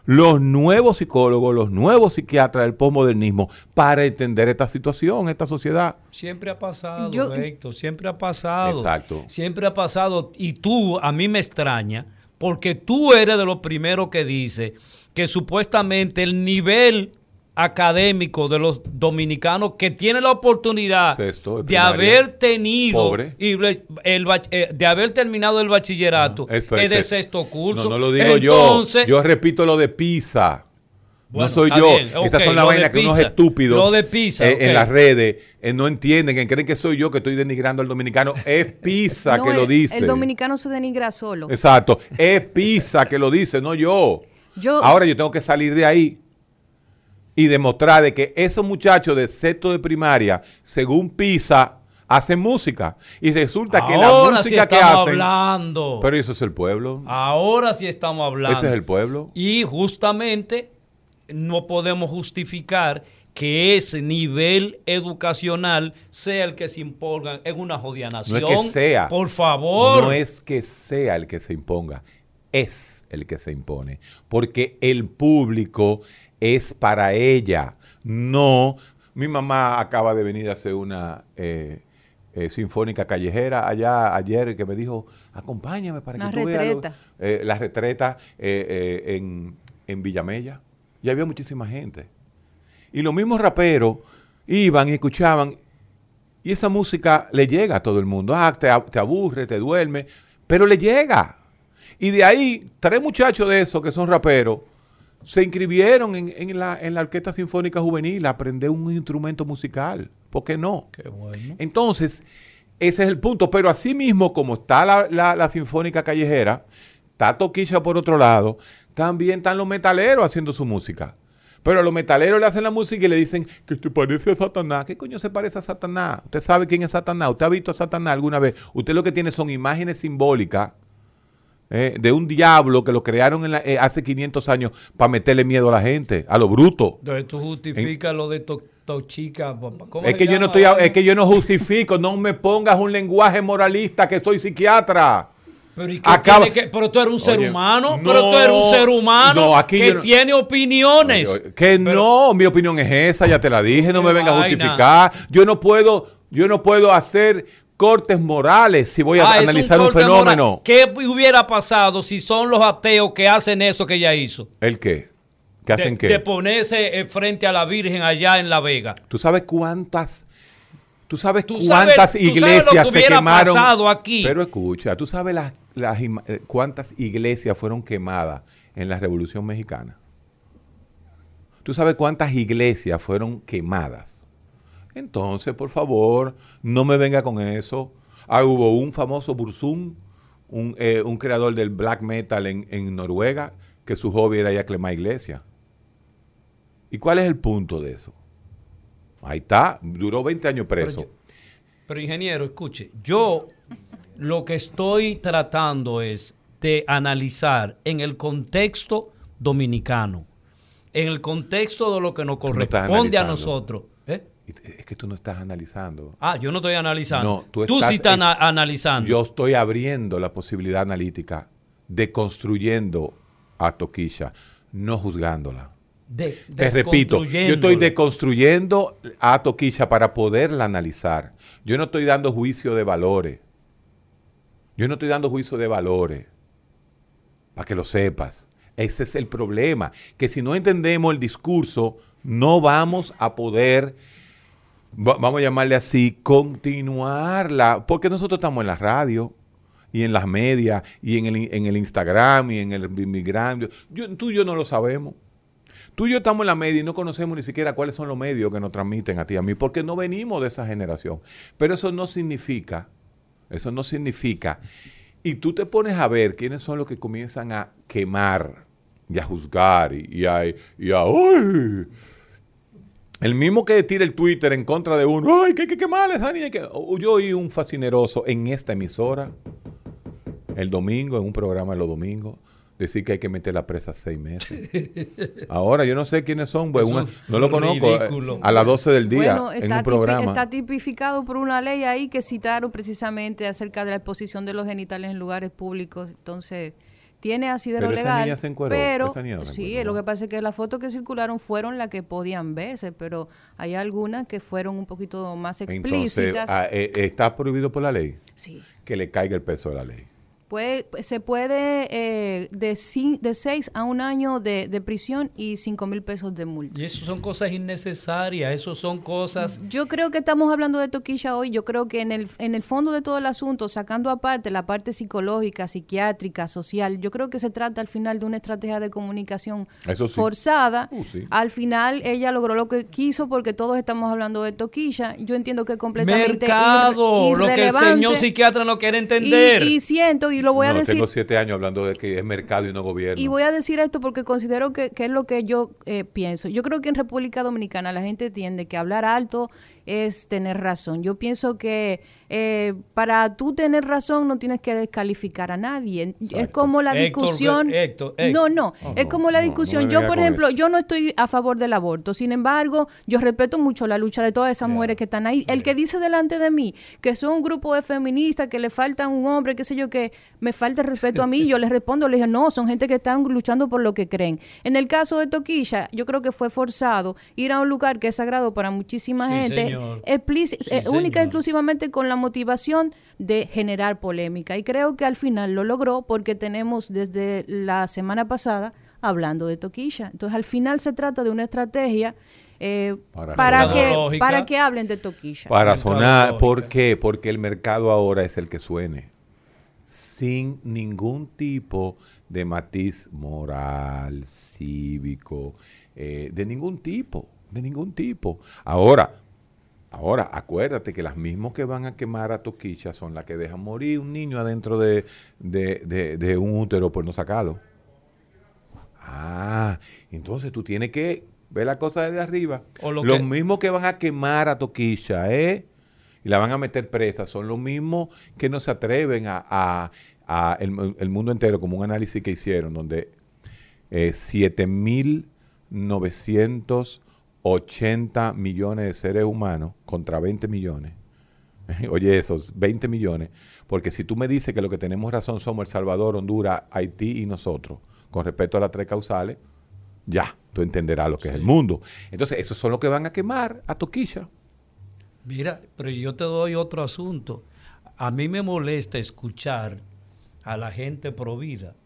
los nuevos psicólogos, los nuevos psiquiatras del posmodernismo para entender esta situación, esta sociedad. Siempre ha pasado, Yo- Héctor, siempre ha pasado. Exacto. Siempre ha pasado. Y tú, a mí me extraña, porque tú eres de los primeros que dice que supuestamente el nivel académico de los dominicanos que tiene la oportunidad Sexto de haber tenido Pobre. y el eh, de haber terminado el bachillerato Es- es, de sexto curso. No, no lo digo Entonces, yo. Yo repito lo de Pisa. Bueno, no soy yo. bien, Esas ok, son las vainas que unos Pisa. estúpidos Lo de Pisa, eh, en las redes eh, no entienden, que creen que soy yo que estoy denigrando al dominicano. Es <laughs> Pisa No, que el- lo dice. El dominicano se denigra solo. Exacto. Es Pisa que lo dice, no yo. Yo- Ahora yo tengo que salir de ahí y demostrar de que esos muchachos de sexto de primaria, según Pisa, hacen música. Y resulta que la ahora sí música que estamos hacen... hablando. Pero eso es el pueblo. Ahora sí estamos hablando. Ese es el pueblo. Y justamente no podemos justificar que ese nivel educacional sea el que se imponga en una jodida No nación. es que sea. Por favor. No es que sea el que se imponga. Es el que se impone. Porque el público es para ella. No. Mi mamá acaba de venir a hacer una eh, eh, sinfónica callejera allá ayer que me dijo, acompáñame para que tú veas lo- eh, la retreta eh, en, en Villamella. Y había muchísima gente. Y los mismos raperos iban y escuchaban y esa música le llega a todo el mundo. Ah, te, te aburre, te duerme, pero le llega. Y de ahí, tres muchachos de esos que son raperos se inscribieron en, en la, en la Orquesta Sinfónica Juvenil a aprender un instrumento musical. ¿Por qué no? Qué bueno. Entonces, ese es el punto. Pero así mismo, como está la, la- la Sinfónica Callejera, está Toquilla por otro lado, también están los metaleros haciendo su música. Pero a los metaleros le hacen la música y le dicen que te parece a Satanás. ¿Qué coño se parece a Satanás? ¿Usted sabe quién es Satanás? ¿Usted ha visto a Satanás alguna vez? Usted lo que tiene son imágenes simbólicas eh, de un diablo que lo crearon en la- eh, hace 500 años para meterle miedo a la gente, a lo bruto. Entonces tú justificas lo de to- Tochica. ¿cómo Es que, yo no estoy, es que yo no justifico, no me pongas un lenguaje moralista que soy psiquiatra. Pero, ¿y qué Acaba- tiene que- pero tú eres un ser Oye, humano, no, pero tú eres un ser humano no, aquí que no- tiene opiniones. Oye, Que no, mi opinión es esa, ya te la dije, no me venga a justificar. Yo no puedo, yo no puedo hacer cortes morales si voy a Ah, analizar un, fenómeno. moral. ¿Qué hubiera pasado si son los ateos que hacen eso que ella hizo? ¿El qué? ¿Qué hacen de, qué? de ponerse eh, frente a la Virgen allá en La Vega. ¿Tú sabes cuántas, tú sabes Tú sabes- cuántas tú sabes lo iglesias que se quemaron? pasado aquí. Pero escucha, ¿tú sabes las, las eh, cuántas iglesias fueron quemadas en la Revolución Mexicana? ¿Tú sabes cuántas iglesias fueron quemadas? Entonces, por favor, no me venga con eso. Ah, hubo un famoso Burzum, un, eh, un creador del black metal en, en Noruega, que su hobby era ir a quemar iglesias. ¿Y cuál es el punto de eso? Ahí está, duró 20 años preso. Pero ingeniero, escuche, yo lo que estoy tratando es de analizar en el contexto dominicano, en el contexto de lo que nos no corresponde a nosotros. Es que tú no estás analizando. Ah, yo no estoy analizando. No, tú, tú, estás sí estás es- ana- analizando. Yo estoy abriendo la posibilidad analítica de construyendo a Toquilla, no juzgándola. De- Te repito, yo estoy deconstruyendo a Toquilla para poderla analizar. Yo no estoy dando juicio de valores. Yo no estoy dando juicio de valores. Para que lo sepas. Ese es el problema. Que si no entendemos el discurso, no vamos a poder, vamos a llamarle así, continuarla. Porque nosotros estamos en la radio y en las medias y en el, en el Instagram y en el Instagram. Yo, tú y yo no lo sabemos. Tú y yo estamos en la media y no conocemos ni siquiera cuáles son los medios que nos transmiten a ti y a mí, porque no venimos de esa generación. Pero eso no significa, eso no significa, y tú te pones a ver quiénes son los que comienzan a quemar y a juzgar y, y a, y a. El mismo que tira el Twitter en contra de uno, ¡ay, qué, qué, qué mal que-". Yo oí un fascineroso en esta emisora, el domingo, en un programa de los domingos, decir que hay que meter la presa seis meses. <laughs> Ahora, yo no sé quiénes son, pues, una- es no lo conozco. eh, ridículo. A las 12 del día, Bueno, en un tipi- programa. está tipificado por una ley ahí que citaron precisamente acerca de la exposición de los genitales en lugares públicos. Entonces, tiene asidero Pero esa legal. niña se encueró, pero esa niña no se sí, lo que pasa es que las fotos que circularon fueron las que podían verse, pero hay algunas que fueron un poquito más Entonces, explícitas. ah, eh, ¿está prohibido por la ley? Sí. Que le caiga el peso de la ley. Puede- se puede eh, de, de seis a un año de, de prisión y cinco mil pesos de multa. Y eso son cosas innecesarias, eso son cosas... Yo creo que estamos hablando de Toquilla hoy. Yo creo que en el, en el fondo de todo el asunto, sacando aparte la parte psicológica, psiquiátrica, social, yo creo que se trata al final de una estrategia de comunicación Eso sí. forzada. Uh, sí. Al final ella logró lo que quiso porque todos estamos hablando de Toquilla. Yo entiendo que es completamente Mercado, irre- lo que el señor psiquiatra no quiere Y, entender. y siento, y lo voy a no, decir, tengo siete años hablando de que es mercado y no gobierno. y voy a decir esto porque considero que, que es lo que yo eh, pienso. Yo creo que en República Dominicana la gente entiende que hablar alto es tener razón. Yo pienso que eh, para tú tener razón no tienes que descalificar a nadie. Es como la discusión. Héctor, no, Héctor. no, Oh, es como la no, no discusión. yo, por ejemplo, eso. yo no estoy a favor del aborto. Sin embargo, yo respeto mucho la lucha de todas esas mujeres que están ahí. El que dice delante de mí que son un grupo de feministas, que le faltan un hombre, qué sé yo, que me falta el respeto a mí, yo les respondo, les digo, no, son gente que están luchando por lo que creen. En el caso de Toquilla, yo creo que fue forzado ir a un lugar que es sagrado para muchísima Sí, gente, señor. Sí, eh, única y exclusivamente con la motivación de generar polémica. Y creo que al final lo logró porque tenemos desde la semana pasada hablando de Toquilla. Entonces, al final se trata de una estrategia eh, Para que, Lógica. para que hablen de Toquilla. Para sonar, ¿por qué? Porque el mercado ahora es el que suene. Sin ningún tipo de matiz moral, cívico, eh, de ningún tipo, de ningún tipo. Ahora, ahora, acuérdate que las mismas que van a quemar a Toquicha son las que dejan morir un niño adentro de, de- de- de un útero por no sacarlo. Ah, entonces tú tienes que ver la cosa desde arriba. O lo los que- mismos que van a quemar a Toquilla, ¿eh? Y la van a meter presa, son los mismos que no se atreven a, a- a el, el mundo entero, como un análisis que hicieron, donde eh, 7.980 millones de seres humanos contra 20 millones. <laughs> Oye, esos 20 millones. Porque si tú me dices que lo que tenemos razón somos El Salvador, Honduras, Haití y nosotros, con respecto a las tres causales, ya, tú entenderás lo que es el mundo. Entonces, esos son los que van a quemar a Toquilla. Mira, pero yo te doy otro asunto. A mí me molesta escuchar a la gente pro vida.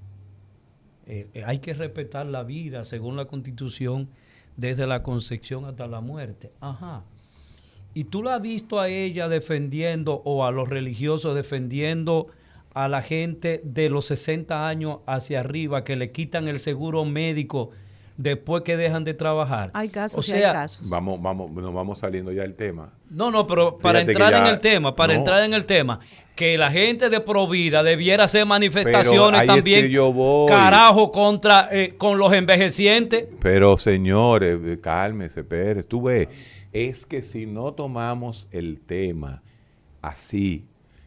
Eh, eh, hay que respetar la vida según la constitución desde la concepción hasta la muerte. Ajá. Y tú la has visto a ella defendiendo o a los religiosos defendiendo a la gente de los 60 años hacia arriba que le quitan el seguro médico después que dejan de trabajar. Hay casos O y hay sea, casos. Vamos, vamos, nos vamos saliendo ya del tema. no, no, pero para Fíjate entrar en el tema, para no. entrar en el tema, que la gente de Provida debiera hacer manifestaciones ahí es también, que yo voy. carajo, contra eh, con los envejecientes. Pero señores, eh, cálmese, Pérez. Tú ves, es que si no tomamos el tema así,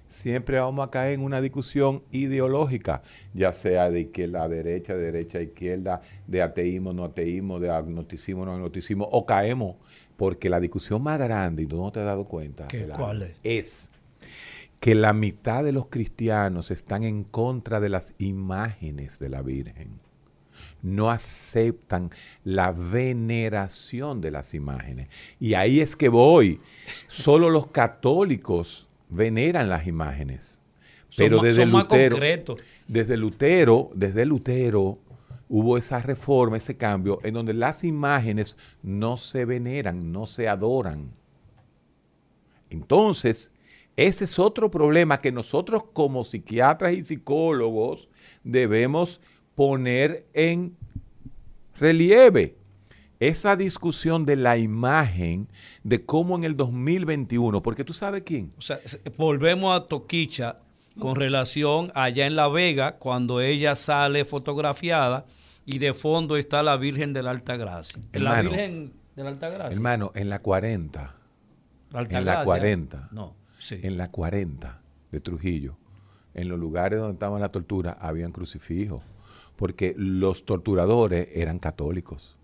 siempre vamos a caer en una discusión ideológica, ya sea de izquierda a derecha, de derecha a izquierda, de ateísmo, no ateísmo, de agnosticismo, no agnosticismo, o caemos, porque la discusión más grande, y tú no te has dado cuenta, es que la mitad de los cristianos están en contra de las imágenes de la Virgen. No aceptan la veneración de las imágenes. Y ahí es que voy. Solo los católicos veneran las imágenes. Son Pero ma- desde son más Lutero, desde Lutero, desde Lutero hubo esa reforma, ese cambio, en donde las imágenes no se veneran, no se adoran. Entonces, ese es otro problema que nosotros como psiquiatras y psicólogos debemos poner en relieve. Esa discusión de la imagen, de cómo en el 2021, porque tú sabes quién, O sea, volvemos a Toquicha con relación allá en La Vega, cuando ella sale fotografiada y de fondo está la Virgen de la Alta Gracia. la Virgen de la Alta Gracia. hermano, en la 40, La en la Altagracia. 40, No, sí. en la 40 de Trujillo, en los lugares donde estaban la tortura, habían crucifijos, porque los torturadores eran católicos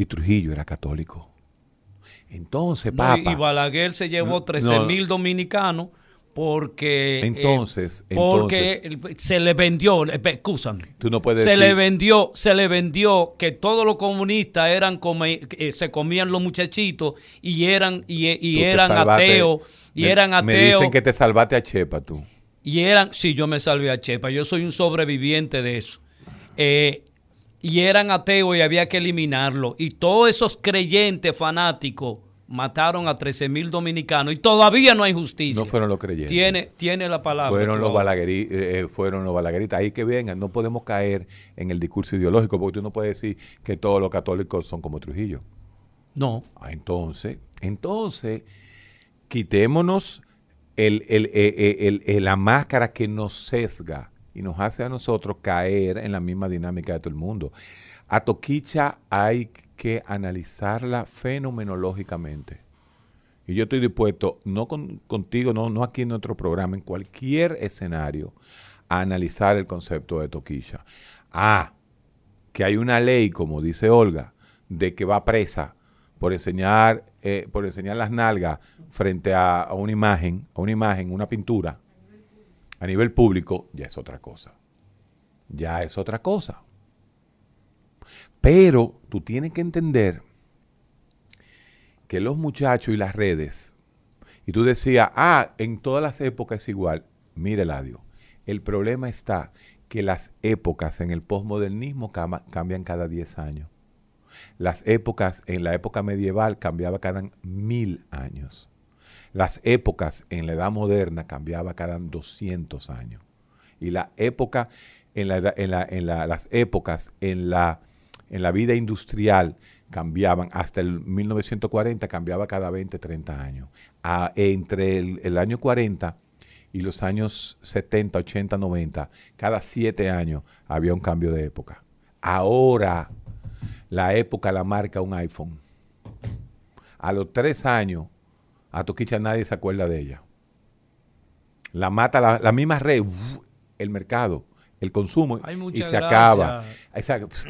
y Trujillo era católico. Entonces, No, y- papa, y Balaguer se llevó No, 13 mil dominicanos porque... eh, Entonces, porque se le vendió, eh, excúsame, tú no puedes se decir, le vendió, se le vendió que todos los comunistas eran come- eh, se comían los muchachitos y eran y, y tú te eran ateos y me- eran Me ateos. dicen que te salvaste a Chepa tú. y eran sí yo me salvé a Chepa yo soy un sobreviviente de eso. Eh, y eran ateos y había que eliminarlo y todos esos creyentes fanáticos mataron a 13 mil dominicanos y todavía no hay justicia No fueron los creyentes. tiene tiene la palabra Fueron los, ahora. balageri- eh, fueron los balagueritas. Ahí que vengan, no podemos caer en el discurso ideológico, porque tú no puedes decir que todos los católicos son como Trujillo. no Ah, entonces, entonces, quitémonos el- el- eh, el- eh, la máscara que nos sesga y nos hace a nosotros caer en la misma dinámica de todo el mundo. A Toquicha hay que analizarla fenomenológicamente. Y yo estoy dispuesto, no con- contigo, no, no aquí en nuestro programa, en cualquier escenario, a analizar el concepto de Toquilla. Ah, que hay una ley, como dice Olga, de que va presa por enseñar, eh, por enseñar las nalgas frente a una imagen, a una imagen, una pintura, a nivel público, ya es otra cosa. Ya es otra cosa. Pero tú tienes que entender que los muchachos y las redes, y tú decías, ah, en todas las épocas es igual. Mire, Eladio, el problema está que las épocas en el posmodernismo cambian cada 10 años. Las épocas en la época medieval cambiaba cada mil años. Las épocas en la edad moderna cambiaba cada 200 años. Y la época en, las épocas en la, vida industrial cambiaban hasta el 1940 cambiaba cada 20, 30 años. Entre el, el año 40 y los años 70, 80, 90, cada 7 años había un cambio de época. Ahora la época la marca un iPhone. A los 3 años, a Toquicha nadie se acuerda de ella. La mata la, la misma red, ¡uf! el mercado, el consumo, y se acaba.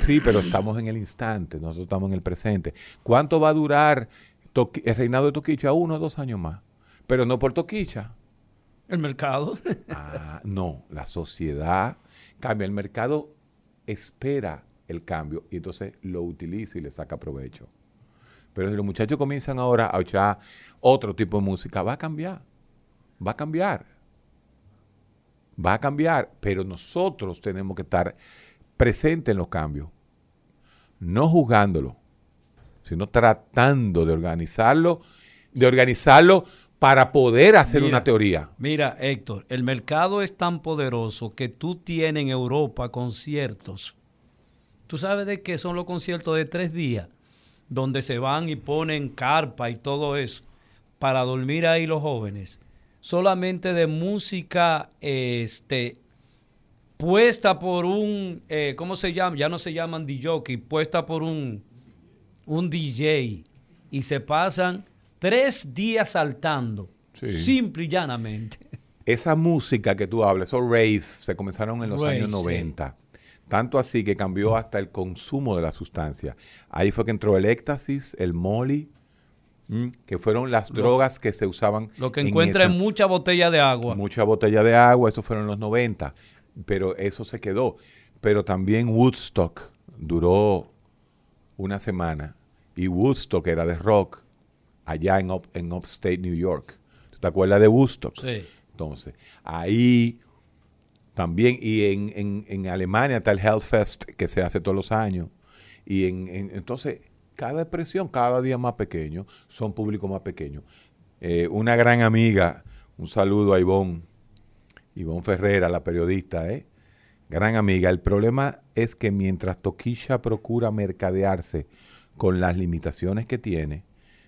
Sí, pero estamos en el instante, nosotros estamos en el presente. ¿Cuánto va a durar Toqui- el reinado de Toquicha? Uno o dos años más. Pero no por Toquicha. el mercado <laughs> Ah, no, la sociedad cambia. El mercado espera el cambio y entonces lo utiliza y le saca provecho. Pero si los muchachos comienzan ahora a escuchar otro tipo de música, va a cambiar. Va a cambiar. Va a cambiar. Pero nosotros tenemos que estar presentes en los cambios. No juzgándolo, sino tratando de organizarlo, de organizarlo para poder hacer Mira. una teoría. Mira, Héctor, el mercado es tan poderoso que tú tienes en Europa conciertos. ¿Tú sabes de qué son los conciertos de tres días? Donde se van y ponen carpa y todo eso para dormir ahí los jóvenes. Solamente de música este, puesta por un, eh, ¿cómo se llama? Ya no se llaman DJ, puesta por un, un DJ. Y se pasan tres días saltando. Sí. Simple y llanamente. esa música que tú hablas, esos rave, se comenzaron en los Rave, años sí. 90. Tanto así que cambió hasta el consumo de la sustancia. Ahí fue que entró el éxtasis, el molly, mm, que fueron las drogas que se usaban. Lo que en encuentra en mucha botella de agua. Mucha botella de agua, eso fueron los 90. Pero eso se quedó. Pero también Woodstock duró una semana. Y Woodstock era de rock allá en, up- en Upstate New York. ¿Tú te acuerdas de Woodstock? Sí. Entonces, ahí también, y en, en- en Alemania está el Hellfest que se hace todos los años. Y en, en- entonces, cada expresión, cada día más pequeño, son públicos más pequeños. Eh, una gran amiga, un saludo a Ivonne, Ivonne Ferrera, la periodista, ¿eh? Gran amiga. El problema es que mientras Toquilla procura mercadearse con las limitaciones que tiene,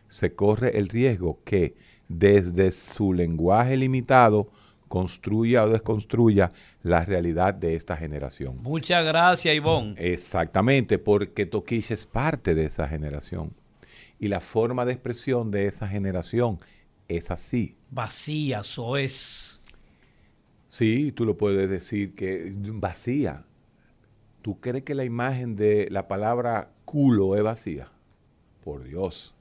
se corre el riesgo que desde su lenguaje limitado construya o desconstruya la realidad de esta generación. Muchas gracias, Ivonne. Exactamente, porque Toquilla es parte de esa generación. Y la forma de expresión de esa generación es así. Vacía, soez. Sí, tú lo puedes decir que vacía. ¿Tú crees que la imagen de la palabra culo es vacía? Por Dios.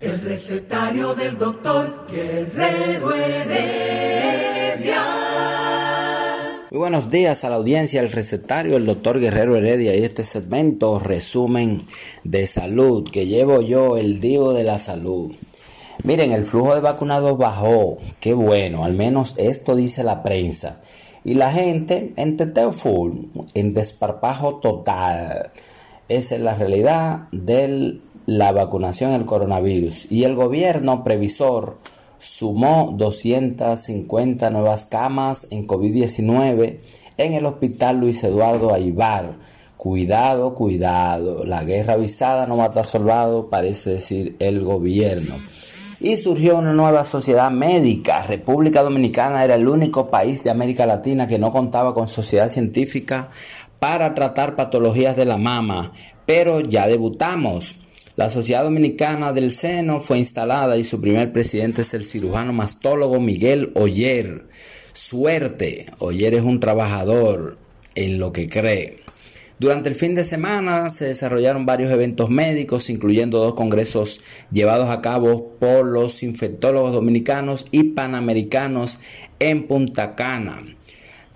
El recetario del doctor Guerrero Heredia. Muy buenos días a la audiencia, el recetario, el doctor Guerrero Heredia y este segmento resumen de salud que llevo yo, el Divo de la Salud. Miren, el flujo de vacunados bajó, qué bueno, al menos esto dice la prensa. Y la gente en teteo full, en desparpajo total. Esa es la realidad de la vacunación del coronavirus. Y el gobierno previsor sumó 250 nuevas camas en COVID-19 en el hospital Luis Eduardo Aibar. Cuidado, cuidado, la guerra avisada no mata soldado, parece decir el gobierno. Y surgió una nueva sociedad médica. República Dominicana era el único país de América Latina que no contaba con sociedad científica para tratar patologías de la mama, pero ya debutamos. La Sociedad Dominicana del Seno fue instalada y su primer presidente es el cirujano mastólogo Miguel Oyer. Suerte, Oyer es un trabajador en lo que cree. Durante el fin de semana se desarrollaron varios eventos médicos, incluyendo dos congresos llevados a cabo por los infectólogos dominicanos y panamericanos en Punta Cana.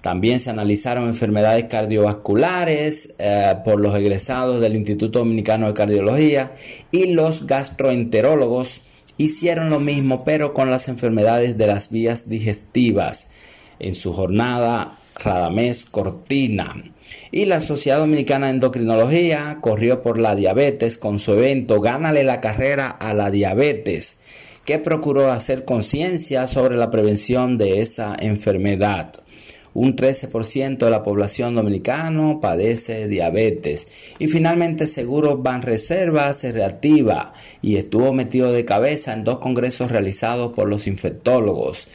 También se analizaron enfermedades cardiovasculares eh, por los egresados del Instituto Dominicano de Cardiología y los gastroenterólogos hicieron lo mismo pero con las enfermedades de las vías digestivas en su jornada Radamés Cortina. Y la Sociedad Dominicana de Endocrinología corrió por la diabetes con su evento Gánale la carrera a la diabetes, que procuró hacer conciencia sobre la prevención de esa enfermedad. Un 13% de la población dominicana padece diabetes. Y finalmente Seguro Banreserva se reactiva y estuvo metido de cabeza en dos congresos realizados por los infectólogos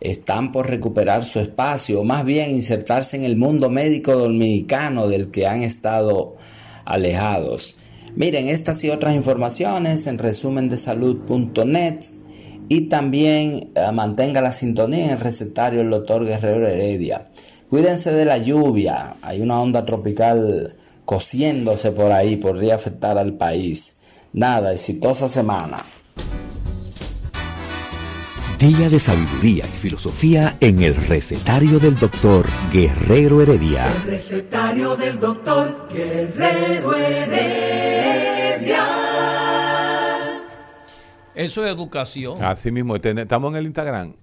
están por recuperar su espacio, o más bien insertarse en el mundo médico dominicano del que han estado alejados. Miren, estas y otras informaciones en resumendesalud.net y también eh, mantenga la sintonía en el recetario el doctor Guerrero Heredia. Cuídense de la lluvia, hay una onda tropical cociéndose por ahí, podría afectar al país. Nada, exitosa semana. Día de sabiduría y filosofía en el recetario del doctor Guerrero Heredia. El recetario del doctor Guerrero Heredia. Eso es educación. Así mismo, ten- estamos en el Instagram.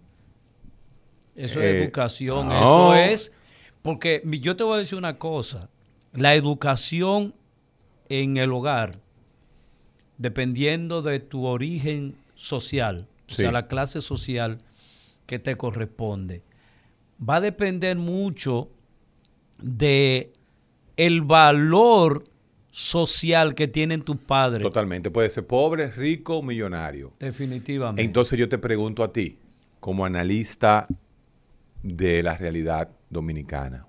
Eso Eh, es educación. no. Eso es. Porque yo te voy a decir una cosa. La educación en el hogar, dependiendo de tu origen social, o sea, la clase social que te corresponde, va a depender mucho de el valor social que tienen tus padres. Totalmente. Puede ser pobre, rico, millonario. Definitivamente. Entonces yo te pregunto a ti, como analista de la realidad dominicana,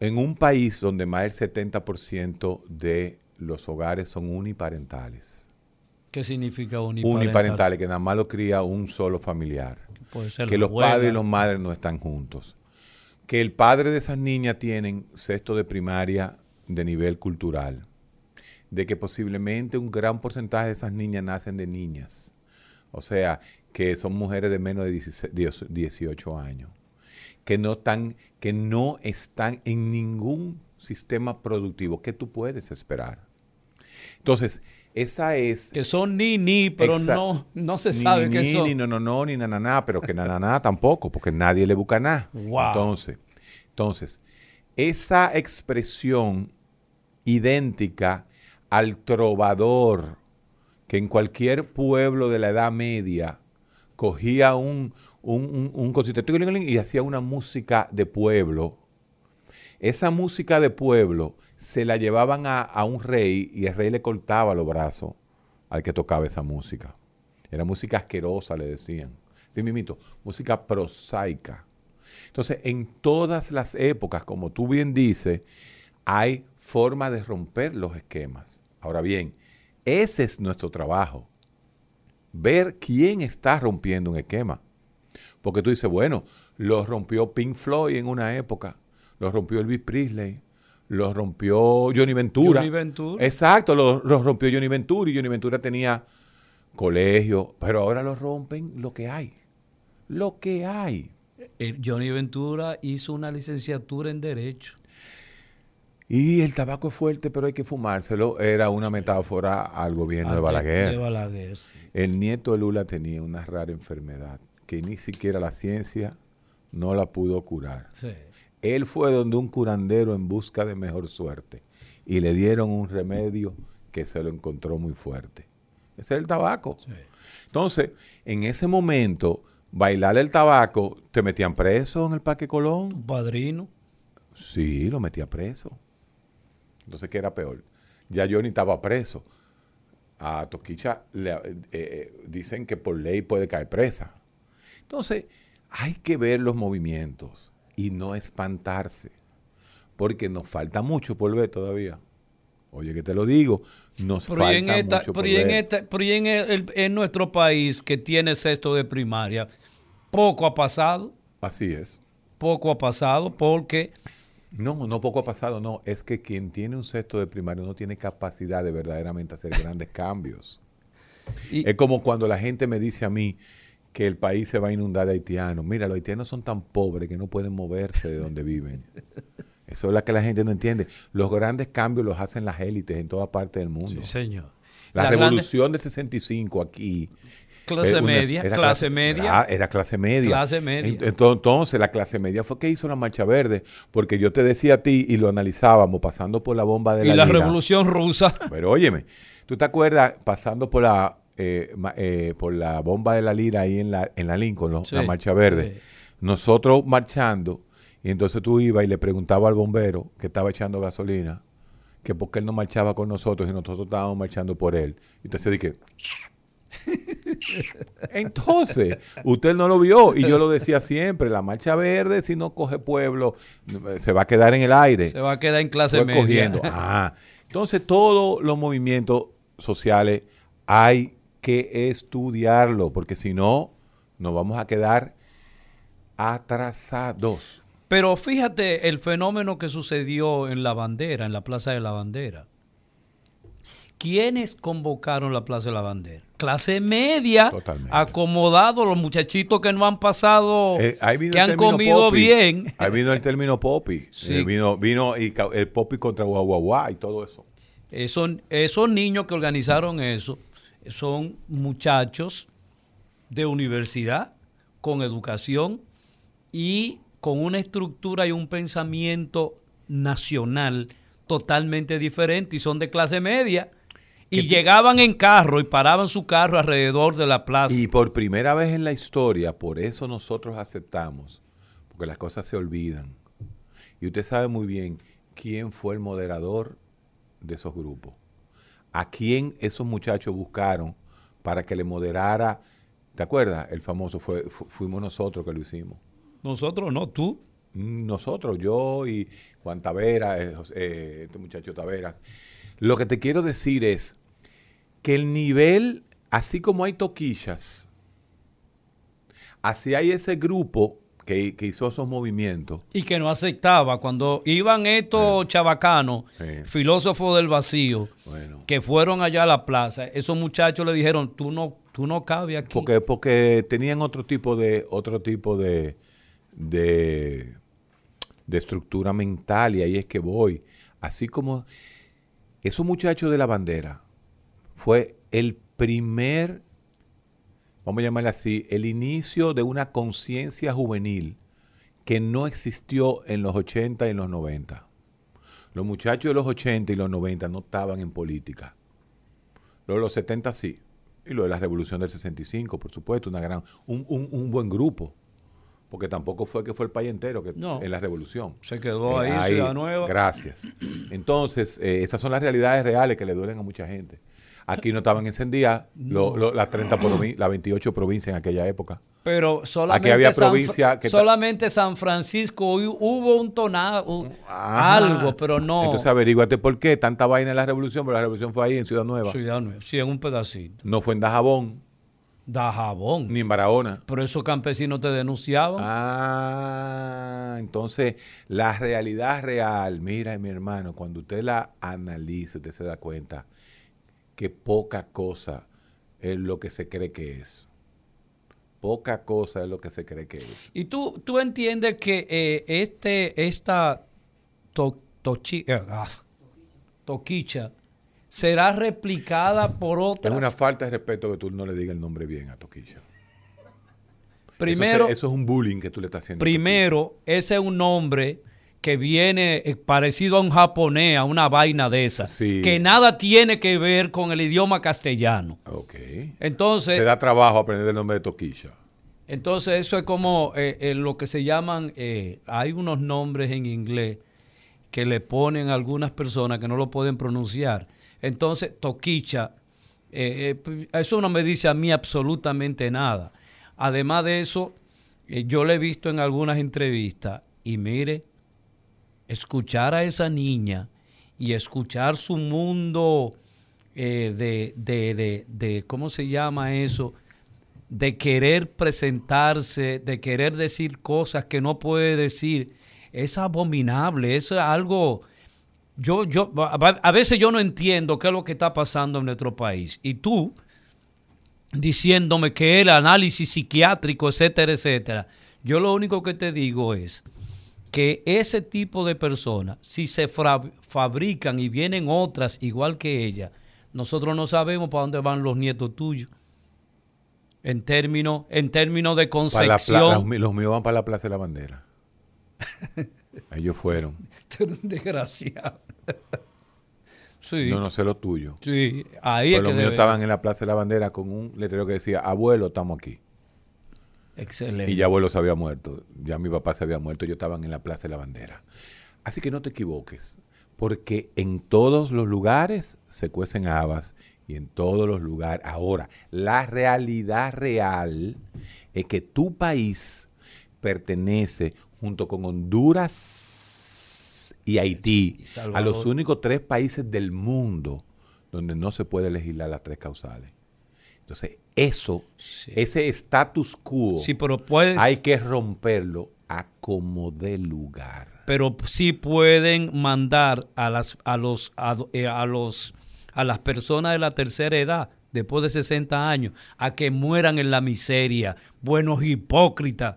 en un país donde más del 70% de los hogares son uniparentales, ¿Qué significa uniparental? Uniparentales, que nada más lo cría un solo familiar. Puede ser que los padres y los madres no están juntos. Que el padre de esas niñas tienen sexto de primaria de nivel cultural. De que posiblemente un gran porcentaje de esas niñas nacen de niñas. O sea, que son mujeres de menos de 16 10 18 años. Que no, están, que no están en ningún sistema productivo. ¿Qué tú puedes esperar? Entonces, esa es... Que son ni ni, pero no, no se ni, sabe ni, qué ni, son. Ni no, no, no, ni nananá, pero que nananá tampoco, porque nadie le busca nada. Wow. Entonces, entonces, esa expresión idéntica al trovador que en cualquier pueblo de la Edad Media cogía un, un, un, un y hacía una música de pueblo. Esa música de pueblo se la llevaban a, a un rey y el rey le cortaba los brazos al que tocaba esa música. Era música asquerosa, le decían. Sí, mimito, música prosaica. Entonces, en todas las épocas, como tú bien dices, hay forma de romper los esquemas. Ahora bien, ese es nuestro trabajo. Ver quién está rompiendo un esquema. Porque tú dices, bueno, lo rompió Pink Floyd en una época, lo rompió Elvis Presley, lo rompió Johnny Ventura. Johnny Ventura. Exacto, lo, lo rompió Johnny Ventura y Johnny Ventura tenía colegio, pero ahora lo rompen lo que hay. Lo que hay. El Johnny Ventura hizo una licenciatura en Derecho. Y el tabaco es fuerte, pero hay que fumárselo. Era una metáfora al gobierno de Al Balaguer. de Balaguer, sí. El nieto de Lula tenía una rara enfermedad que ni siquiera la ciencia no la pudo curar. Sí. Él fue donde un curandero en busca de mejor suerte y le dieron un remedio que se lo encontró muy fuerte. Ese es el tabaco. Entonces, en ese momento, bailar el tabaco, te metían preso en el Parque Colón. Padrino. Sí, lo metía preso. Entonces, ¿qué era peor? Ya Johnny estaba preso. A Toquicha le, eh, eh, dicen que por ley puede caer presa. Entonces, hay que ver los movimientos y no espantarse, porque nos falta mucho por ver todavía. Oye, que te lo digo, nos Pero falta en, esta, mucho por pero en, ver. esta- pero y en, el- en nuestro país que tiene sexto de primaria, poco ha pasado. Así es. Poco ha pasado porque No, no poco ha pasado, no. Es que quien tiene un sexto de primario no tiene capacidad de verdaderamente hacer grandes cambios. es como cuando la gente me dice a mí que el país se va a inundar de haitianos. Mira, los haitianos son tan pobres que no pueden moverse de donde viven. Eso es lo que la gente no entiende. Los grandes cambios los hacen las élites en toda parte del mundo. Sí, señor. La, La revolución del 65 aquí. Clase eh, una- media, clase media. Era, era clase media. Clase media. Ent- ento- Entonces, la clase media fue que hizo la Marcha Verde. Porque yo te decía a ti y lo analizábamos pasando por la bomba de y la la lira. revolución rusa. <laughs> Pero óyeme, ¿tú te acuerdas pasando por la eh, eh, por la bomba de la lira ahí en la, en la Lincoln, ¿no? Sí, la Marcha Verde? sí. Nosotros marchando, y entonces tú ibas y le preguntabas al bombero que estaba echando gasolina, que por qué él no marchaba con nosotros y nosotros estábamos marchando por él. Y entonces dije, entonces, usted no lo vio y yo lo decía siempre, la marcha verde si no coge pueblo se va a quedar en el aire. Se va a quedar en clase Fue media. cogiendo. Ah, entonces todos los movimientos sociales hay que estudiarlo porque si no nos vamos a quedar atrasados. Pero fíjate el fenómeno que sucedió en la bandera, en la Plaza de la Bandera. ¿Quiénes convocaron la Plaza de la Bandera? Clase media, acomodados, los muchachitos que no han pasado, Eh, que han comido popi. bien. Ahí vino el término popi. <laughs> Sí. Eh, vino, vino y el popi contra guaguaguá y todo eso. Esos, esos niños que organizaron eso son muchachos de universidad, con educación y con una estructura y un pensamiento nacional totalmente diferente y son de clase media. Y llegaban en carro y paraban su carro alrededor de la plaza. Y por primera vez en la historia, por eso nosotros aceptamos, porque las cosas se olvidan. Y usted sabe muy bien quién fue el moderador de esos grupos. A quién esos muchachos buscaron para que le moderara. ¿Te acuerdas? El famoso fue, fu- fuimos nosotros que lo hicimos. Nosotros no, tú. Mm, Nosotros, yo y Juan Tavera, eh, eh, este muchacho Taveras. Lo que te quiero decir es que el nivel, así como hay toquillas, así hay ese grupo que, que hizo esos movimientos. Y que no aceptaba. Cuando iban estos chavacanos, Sí. filósofos del vacío, Bueno. que fueron allá a la plaza, esos muchachos le dijeron, tú no, tú no cabes aquí. Porque, porque tenían otro tipo de, otro tipo de, de, de estructura mental y ahí es que voy. Así como esos muchachos de la bandera fue el primer, vamos a llamarle así, el inicio de una conciencia juvenil que no existió en los 80 y en los 90. Los muchachos de los 80 y los 90 no estaban en política. Los de los 70 sí. Y lo de la revolución del 65, por supuesto, una gran, un, un- un buen grupo. Porque tampoco fue que fue el país entero que, No. en la revolución. Se quedó ahí, Ciudad Nueva. Gracias. Entonces, eh, esas son las realidades reales que le duelen a mucha gente. Aquí no estaban encendidas lo- lo- las 30 provi- las 28 provincias en aquella época. Pero solamente, Aquí había San provincia que solamente San Francisco hu- hubo un tonado, algo, pero no. Entonces averíguate por qué tanta vaina en la revolución, pero la revolución fue ahí en Ciudad Nueva. Ciudad Nueva, sí, en un pedacito. No fue en Dajabón, Da jabón. ni en Barahona. Pero esos campesinos te denunciaban. Ah, entonces la realidad real, mira mi hermano, cuando usted la analiza, usted se da cuenta que poca cosa es lo que se cree que es. Poca cosa es lo que se cree que es. Y tú, tú entiendes que eh, este, esta to- tochi- eh, ah, toquicha será replicada por Es otras. una falta de respeto que tú no le digas el nombre bien a Toquilla. primero, eso, se- eso es un bullying que tú le estás haciendo. primero, ese es un nombre que viene eh, parecido a un japonés, a una vaina de esa, Sí. que nada tiene que ver con el idioma castellano. Ok. Entonces, Te da trabajo aprender el nombre de Toquilla. Entonces eso es como eh, eh, lo que se llaman, eh, hay unos nombres en inglés que le ponen a algunas personas que no lo pueden pronunciar. Entonces, toquicha, eso no me dice a mí absolutamente nada. Además de eso, yo le he visto en algunas entrevistas y mire, escuchar a esa niña y escuchar su mundo eh, de, de, de, de, ¿cómo se llama eso? de querer presentarse, de querer decir cosas que no puede decir, es abominable, es algo... Yo, yo, a veces yo no entiendo qué es lo que está pasando en nuestro país. Y tú, diciéndome que el análisis psiquiátrico, etcétera, etcétera, yo lo único que te digo es que ese tipo de personas, si se fabrican y vienen otras igual que ella, nosotros no sabemos para dónde van los nietos tuyos. En términos, en términos de concepción. los, míos van para la Plaza de la Bandera. <laughs> Ellos fueron. Tú eres un desgraciado. <laughs> sí. No, no sé lo tuyo. Sí, ahí Pues es los que míos debe- estaban en la Plaza de la Bandera con un letrero que decía, abuelo, estamos aquí. Excelente. Y ya abuelo se había muerto, ya mi papá se había muerto, ellos estaban en la Plaza de la Bandera. Así que no te equivoques, porque en todos los lugares se cuecen habas y en todos los lugares. Ahora, la realidad real es que tu país pertenece junto con Honduras y Haití Y a los únicos tres países del mundo donde no se puede legislar las tres causales. Entonces, eso, ese status quo, Sí, pero puede- hay que romperlo a como de lugar. pero sí pueden mandar a las a los a, eh, a los a las personas de la tercera edad después de 60 años a que mueran en la miseria, buenos hipócritas.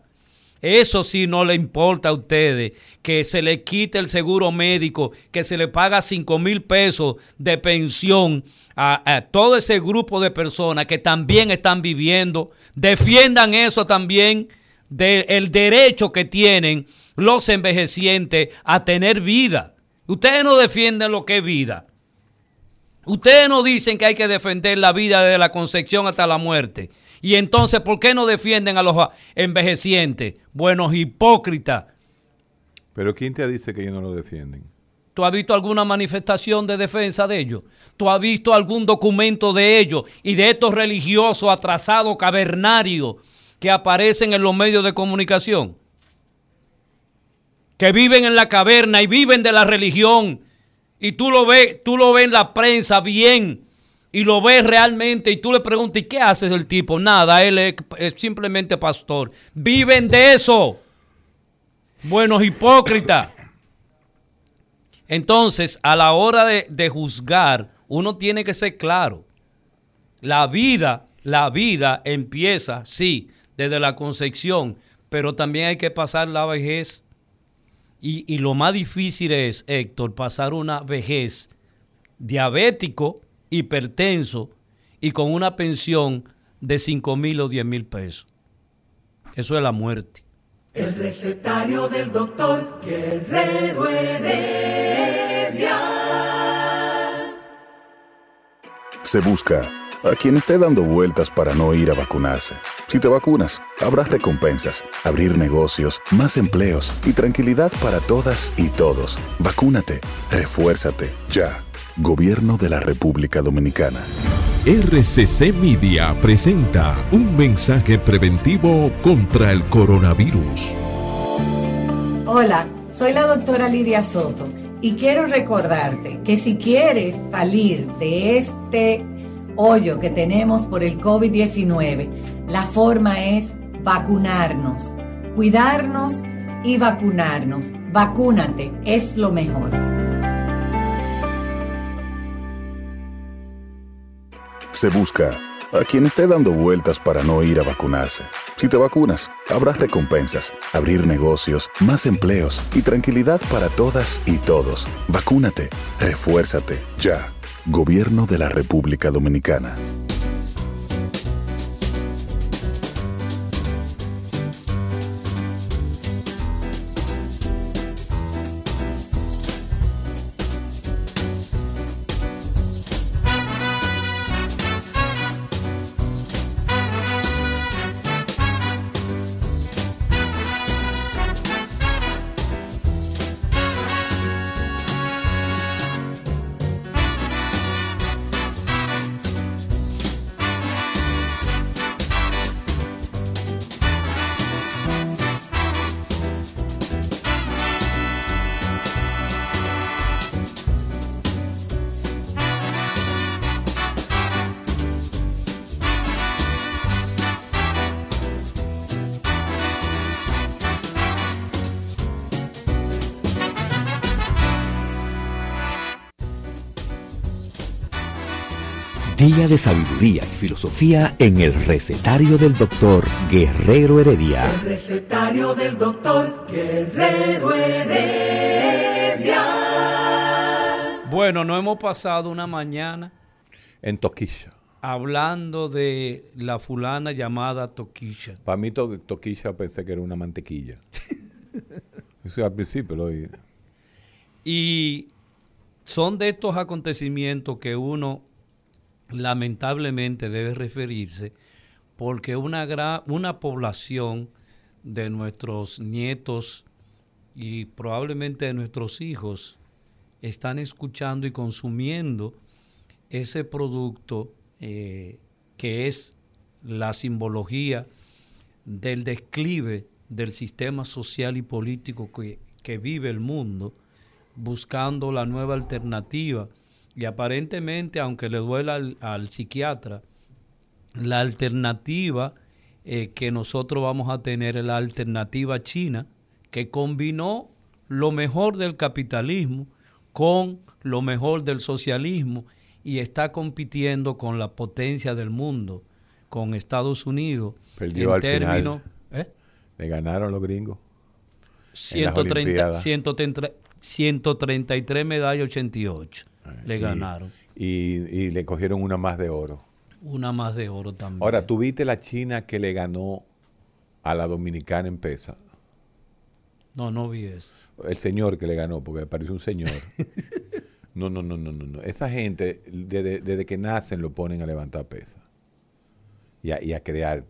Eso sí no le importa a ustedes, que se le quite el seguro médico, que se le paga 5 mil pesos de pensión a, todo ese grupo de personas que también están viviendo. Defiendan eso también del derecho que tienen los envejecientes a tener vida. Ustedes no defienden lo que es vida. Ustedes no dicen que hay que defender la vida de la concepción hasta la muerte. Y entonces, ¿por qué no defienden a los envejecientes? Buenos hipócritas. Pero ¿quién te dice que ellos no lo defienden? ¿Tú has visto alguna manifestación de defensa de ellos? ¿Tú has visto algún documento de ellos y de estos religiosos atrasados, cavernarios, que aparecen en los medios de comunicación? Que viven en la caverna y viven de la religión. Y tú lo ves, tú lo ves en la prensa bien. Y lo ves realmente y tú le preguntas, ¿y qué hace el tipo? Nada, él es, es simplemente pastor. Viven de eso. Buenos hipócritas. Entonces, a la hora de, de juzgar, uno tiene que ser claro. La vida, la vida empieza, sí, desde la concepción, pero también hay que pasar la vejez. Y, y lo más difícil es, Héctor, pasar una vejez diabético, hipertenso y con una pensión de 5 mil o 10 mil pesos. Eso es la muerte. El recetario del doctor Guerrero Heredia. Se busca a quien esté dando vueltas para no ir a vacunarse. Si te vacunas, habrá recompensas, abrir negocios, más empleos y tranquilidad para todas y todos. Vacúnate, refuérzate, ya. Gobierno de la República Dominicana. RCC Media presenta un mensaje preventivo contra el coronavirus. Hola, soy la doctora Lidia Soto y quiero recordarte que si quieres salir de este hoyo que tenemos por el COVID-19, la forma es vacunarnos, cuidarnos y vacunarnos. Vacúnate, es lo mejor. Se busca a quien esté dando vueltas para no ir a vacunarse. Si te vacunas, habrá recompensas, abrir negocios, más empleos y tranquilidad para todas y todos. Vacúnate, refuérzate, ya. Gobierno de la República Dominicana. De sabiduría y filosofía en el recetario del doctor Guerrero Heredia. El recetario del doctor Guerrero Heredia. Bueno, no hemos pasado una mañana En Toquilla. hablando de la fulana llamada Toquilla. Para mí to- Toquilla pensé que era una mantequilla. <laughs> Eso al principio lo oí. Y son de estos acontecimientos que uno lamentablemente debe referirse porque una, una población de nuestros nietos y probablemente de nuestros hijos están escuchando y consumiendo ese producto eh, que es la simbología del declive del sistema social y político que, que vive el mundo, buscando la nueva alternativa. Y aparentemente, aunque le duela al, al psiquiatra, la alternativa eh, que nosotros vamos a tener es la alternativa china, que combinó lo mejor del capitalismo con lo mejor del socialismo y está compitiendo con la potencia del mundo, con Estados Unidos. Perdió en al términos, final. ¿eh? Le ganaron los gringos. en las 130, Olimpiadas. 130, 133 medallas, 88. Le Y- ganaron. Y, y le cogieron una más de oro. Una más de oro también. Ahora, ¿tú viste la China que le ganó a la dominicana en pesa? No, no vi eso. El señor que le ganó, porque me parece un señor. <laughs> No, no, no, no, no. no. Esa gente, desde, desde que nacen, lo ponen a levantar pesa. Y a, y a crear.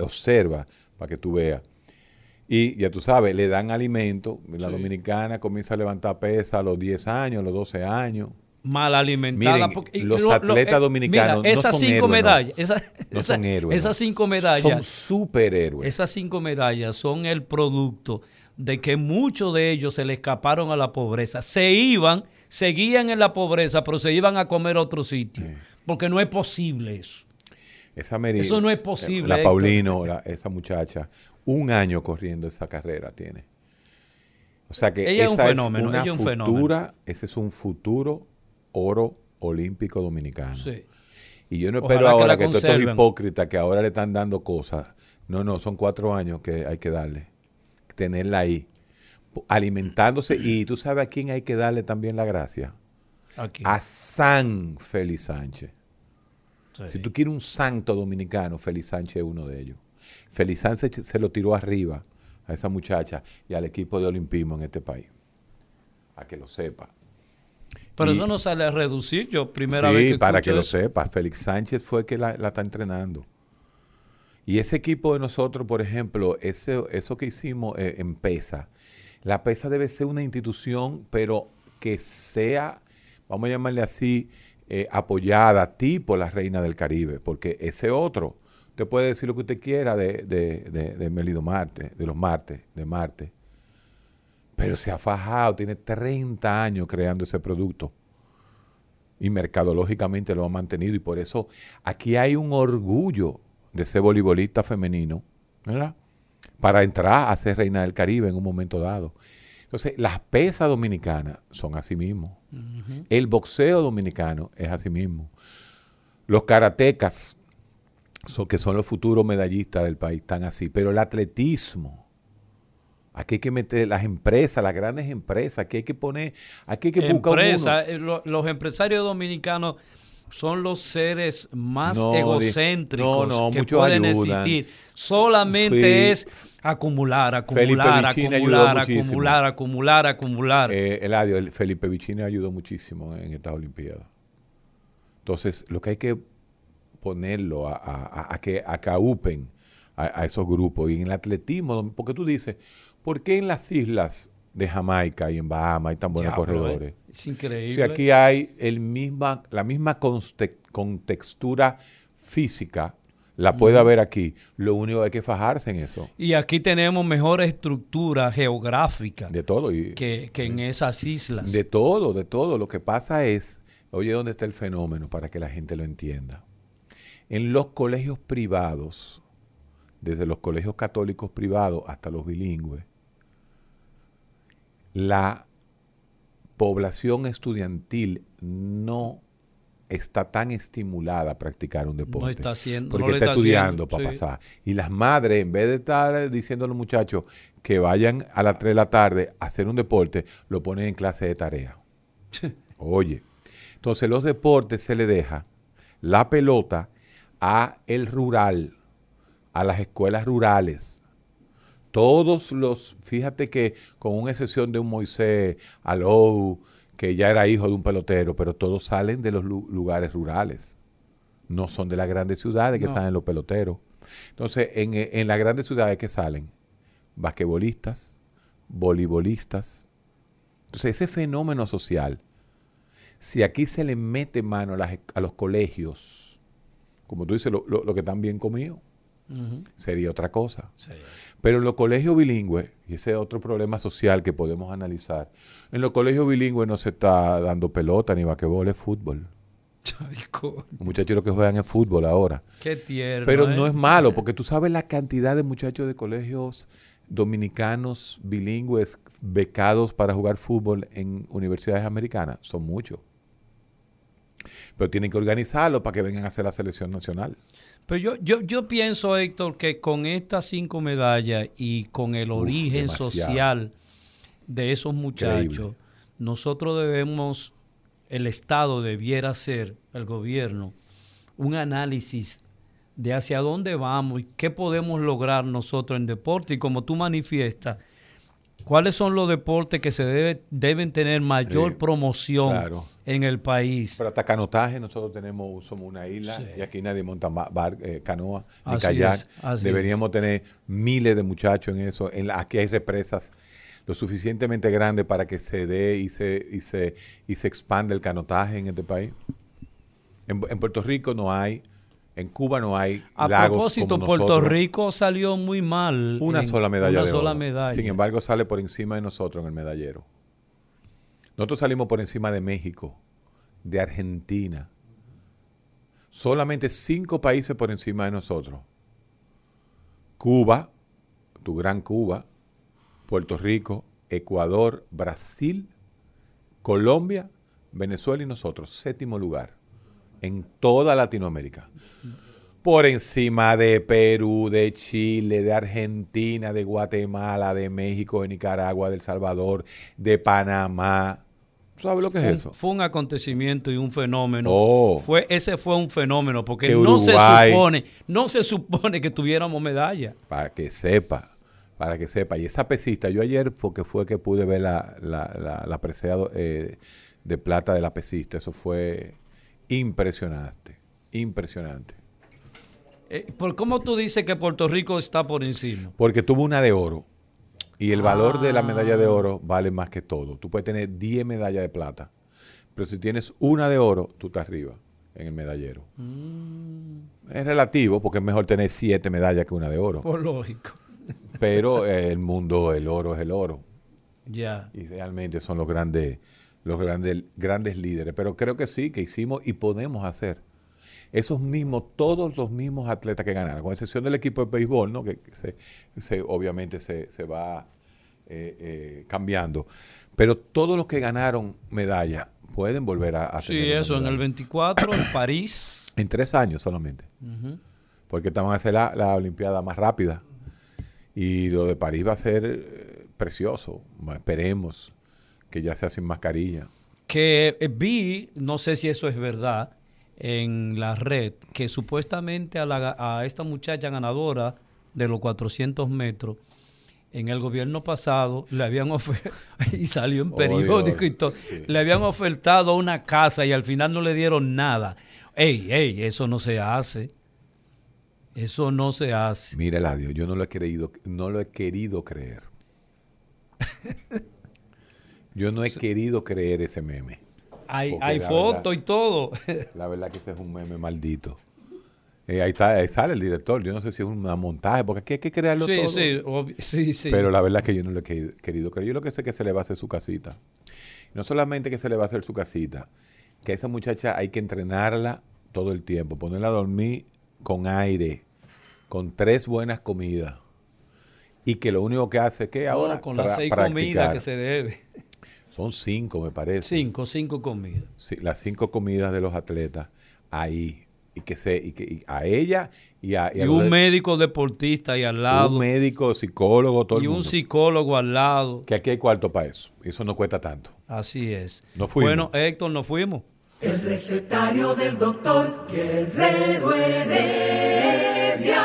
Observa para que tú veas. Y ya tú sabes, le dan alimento. La Sí. dominicana comienza a levantar pesa a los 10 años, a los 12 años. Mal alimentada. Miren, porque- y los lo- lo- atletas eh, dominicanos mira, esas no son cinco héroes, no. medallas, esa- No esa- son héroes. esas cinco medallas, Son superhéroes. esas cinco medallas son el producto de que muchos de ellos se le escaparon a la pobreza. Se iban, seguían en la pobreza, pero se iban a comer a otro sitio. Porque no es posible eso. Esa Mary- Eso no es posible, La Héctor. Paulino, la- esa muchacha, un año corriendo esa carrera tiene. O sea que Ella es un esa fenómeno, una ella es un futura, fenómeno. ese es un futuro oro olímpico dominicano. Sí. Y yo no espero que ahora la que, todos estos hipócritas que ahora le están dando cosas. No, no, son cuatro años que hay que darle. Tenerla ahí. Alimentándose. Y tú sabes a quién hay que darle también la gracia. Aquí. A San Félix Sánchez. Sí. Si tú quieres un santo dominicano, Félix Sánchez es uno de ellos. Félix Sánchez se lo tiró arriba a esa muchacha y al equipo de olimpismo en este país. A que lo sepa. Pero Y- eso no sale a reducir. Yo primera sí, vez que para que lo eso. sepa. Félix Sánchez fue que la, la está entrenando. Y ese equipo de nosotros, por ejemplo, ese, eso que hicimos eh, en PESA, la PESA debe ser una institución, pero que sea, vamos a llamarle así, eh, apoyada, tipo la Reina del Caribe, porque ese otro, usted puede decir lo que usted quiera de, de, de, de Melido Marte, de los Marte, de Marte, pero se ha fajado, tiene 30 años creando ese producto y mercadológicamente lo ha mantenido y por eso aquí hay un orgullo de ser voleibolista femenino, ¿verdad? Para entrar a ser reina del Caribe en un momento dado. Entonces, las pesas dominicanas son así mismo. El boxeo dominicano es así mismo. Los karatecas, son, que son los futuros medallistas del país, están así. Pero el atletismo, aquí hay que meter las empresas, las grandes empresas, aquí hay que poner, aquí hay que buscar Empresa, eh, lo- los empresarios dominicanos son los seres más No, egocéntricos no, no, que pueden ayudan. existir. Solamente es acumular, acumular, acumular, acumular, acumular, acumular. Eh, Eladio, el Felipe Vicini ayudó muchísimo en estas Olimpiadas. Entonces, lo que hay que ponerlo a, a- a- a que acaupen a, a esos grupos. Y en el atletismo, porque tú dices, ¿por qué en las islas de Jamaica y en Bahamas hay tan buenos Diablo, corredores? eh. Es increíble. Si aquí hay el misma, la misma contextura física, la puede haber aquí. Lo único que hay que fajarse en eso. Y aquí tenemos mejor estructura geográfica De todo. Y, que, que en esas islas. De todo, de todo. Lo que pasa es, oye, ¿dónde está el fenómeno para que la gente lo entienda? En los colegios privados, desde los colegios católicos privados hasta los bilingües, la población estudiantil no está tan estimulada a practicar un deporte. está haciendo- porque no está, está estudiando haciendo, para sí. pasar. Y las madres, en vez de estar diciendo a los muchachos que vayan a las 3 de la tarde a hacer un deporte, lo ponen en clase de tarea. <laughs> Oye, entonces los deportes se le deja la pelota a el rural, a las escuelas rurales. Todos los, fíjate que con una excepción de un Moisés Alou, que ya era hijo de un pelotero, pero todos salen de los lu- lugares rurales. No son de las grandes ciudades que No. salen los peloteros. Entonces, en, en las grandes ciudades que salen, basquetbolistas, voleibolistas. Entonces, ese fenómeno social, si aquí se le mete mano a, las- a los colegios, como tú dices, lo, lo- lo que están bien comidos, Sería otra cosa. Sí. Pero en los colegios bilingües, y ese es otro problema social que podemos analizar, en los colegios bilingües no se está dando pelota ni basquetbol, es fútbol. Los muchachos lo que juegan es fútbol ahora. Qué tierno. Pero ¿eh? no es malo, porque tú sabes la cantidad de muchachos de colegios dominicanos bilingües becados para jugar fútbol en universidades americanas. Son muchos. Pero tienen que organizarlo para que vengan a hacer la selección nacional. Pero yo, yo, yo pienso, Héctor, que con estas cinco medallas y con el Uf, origen demasiado. social de esos muchachos, Increíble. nosotros debemos, el Estado debiera hacer, el gobierno, un análisis de hacia dónde vamos y qué podemos lograr nosotros en deporte. Y como tú manifiestas, ¿cuáles son los deportes que se debe, deben tener mayor Sí, promoción claro. en el país? Pero hasta canotaje nosotros tenemos, somos una isla Sí. y aquí nadie monta bar- eh, canoa ni Así kayak. es, Deberíamos tener miles de muchachos en eso. En la- aquí hay represas lo suficientemente grandes para que se dé y se, y se, y se expande el canotaje en este país. En, en Puerto Rico no hay, en Cuba no hay A lagos propósito, como Puerto nosotros. Rico salió muy mal. Una en- sola medalla Una de sola oro. medalla. Sin embargo, sale por encima de nosotros en el medallero. Nosotros salimos por encima de México, de Argentina, Solamente cinco países por encima de nosotros. Cuba, tu gran Cuba, Puerto Rico, Ecuador, Brasil, Colombia, Venezuela y nosotros. Séptimo lugar en toda Latinoamérica. Por encima de Perú, de Chile, de Argentina, de Guatemala, de México, de Nicaragua, de El Salvador, de Panamá. ¿Sabes lo que es un- eso? Fue un acontecimiento y un fenómeno. Oh. Fue, ese fue un fenómeno, porque Que no se supone, no se supone que tuviéramos medalla. Para que sepa, para que sepa. Y esa pesista, yo ayer, porque fue que pude ver la, la, la, la presea eh, de plata de la pesista, eso fue impresionante, impresionante. Eh, ¿Por cómo tú dices que Puerto Rico está por encima? Porque tuvo una de oro. Y el valor de la medalla Ah. de oro vale más que todo. Tú puedes tener 10 medallas de plata. Pero si tienes una de oro, tú estás arriba en el medallero. Mm. Es relativo porque es mejor tener 7 medallas que una de oro. Por lógico. Pero eh, el mundo, el oro es el oro. Ya. Y realmente son los grandes, los grandes, grandes líderes. Pero creo que sí, que hicimos y podemos hacer. Esos mismos, todos los mismos atletas que ganaron, con excepción del equipo de béisbol, ¿no? que, que se, se- obviamente se, se va eh, eh, cambiando. Pero todos los que ganaron medalla pueden volver a, a Sí, eso, en el medalla. 24, en <coughs> París. En tres años solamente. Porque estaban a hacer la, la Olimpiada más rápida. Y lo de París va a ser eh, precioso. Esperemos que ya sea sin mascarilla. que eh, vi, no sé si eso es verdad, en la red, que supuestamente a, la, a esta muchacha ganadora de los 400 metros, en el gobierno pasado le habían ofertado, <laughs> y salió en Oh, periódico y todo, sí. le habían ofertado una casa y al final no le dieron nada. Ey, ey, eso no se hace. Eso no se hace. Mira, Eladio, yo no lo he querido, no lo he querido creer. <laughs> Yo no he querido creer ese meme. Hay, hay verdad- y todo. La verdad que ese es un meme maldito. Eh, ahí, está, ahí sale el director. Yo no sé si es un montaje, porque aquí hay que crearlo Sí, todo. sí, sí, sí. Pero la verdad es que yo no lo he querido, querido creer. Yo lo que sé es que se le va a hacer su casita. No solamente que se le va a hacer su casita, que a esa muchacha hay que entrenarla todo el tiempo, ponerla a dormir con aire, con tres buenas comidas. Y que lo único que hace es que No, ahora con las seis comidas que se debe. Son cinco, me parece. Cinco, cinco comidas. Sí, las cinco comidas de los atletas ahí. Y que se, y que y a ella y a, Y a un los- médico deportista ahí al lado. un médico, psicólogo, todo y el un psicólogo al lado. Que aquí hay cuarto para eso. Eso no cuesta tanto. Así es. Nos fuimos. Bueno, Héctor, nos fuimos. El recetario del doctor Guerrero Heredia.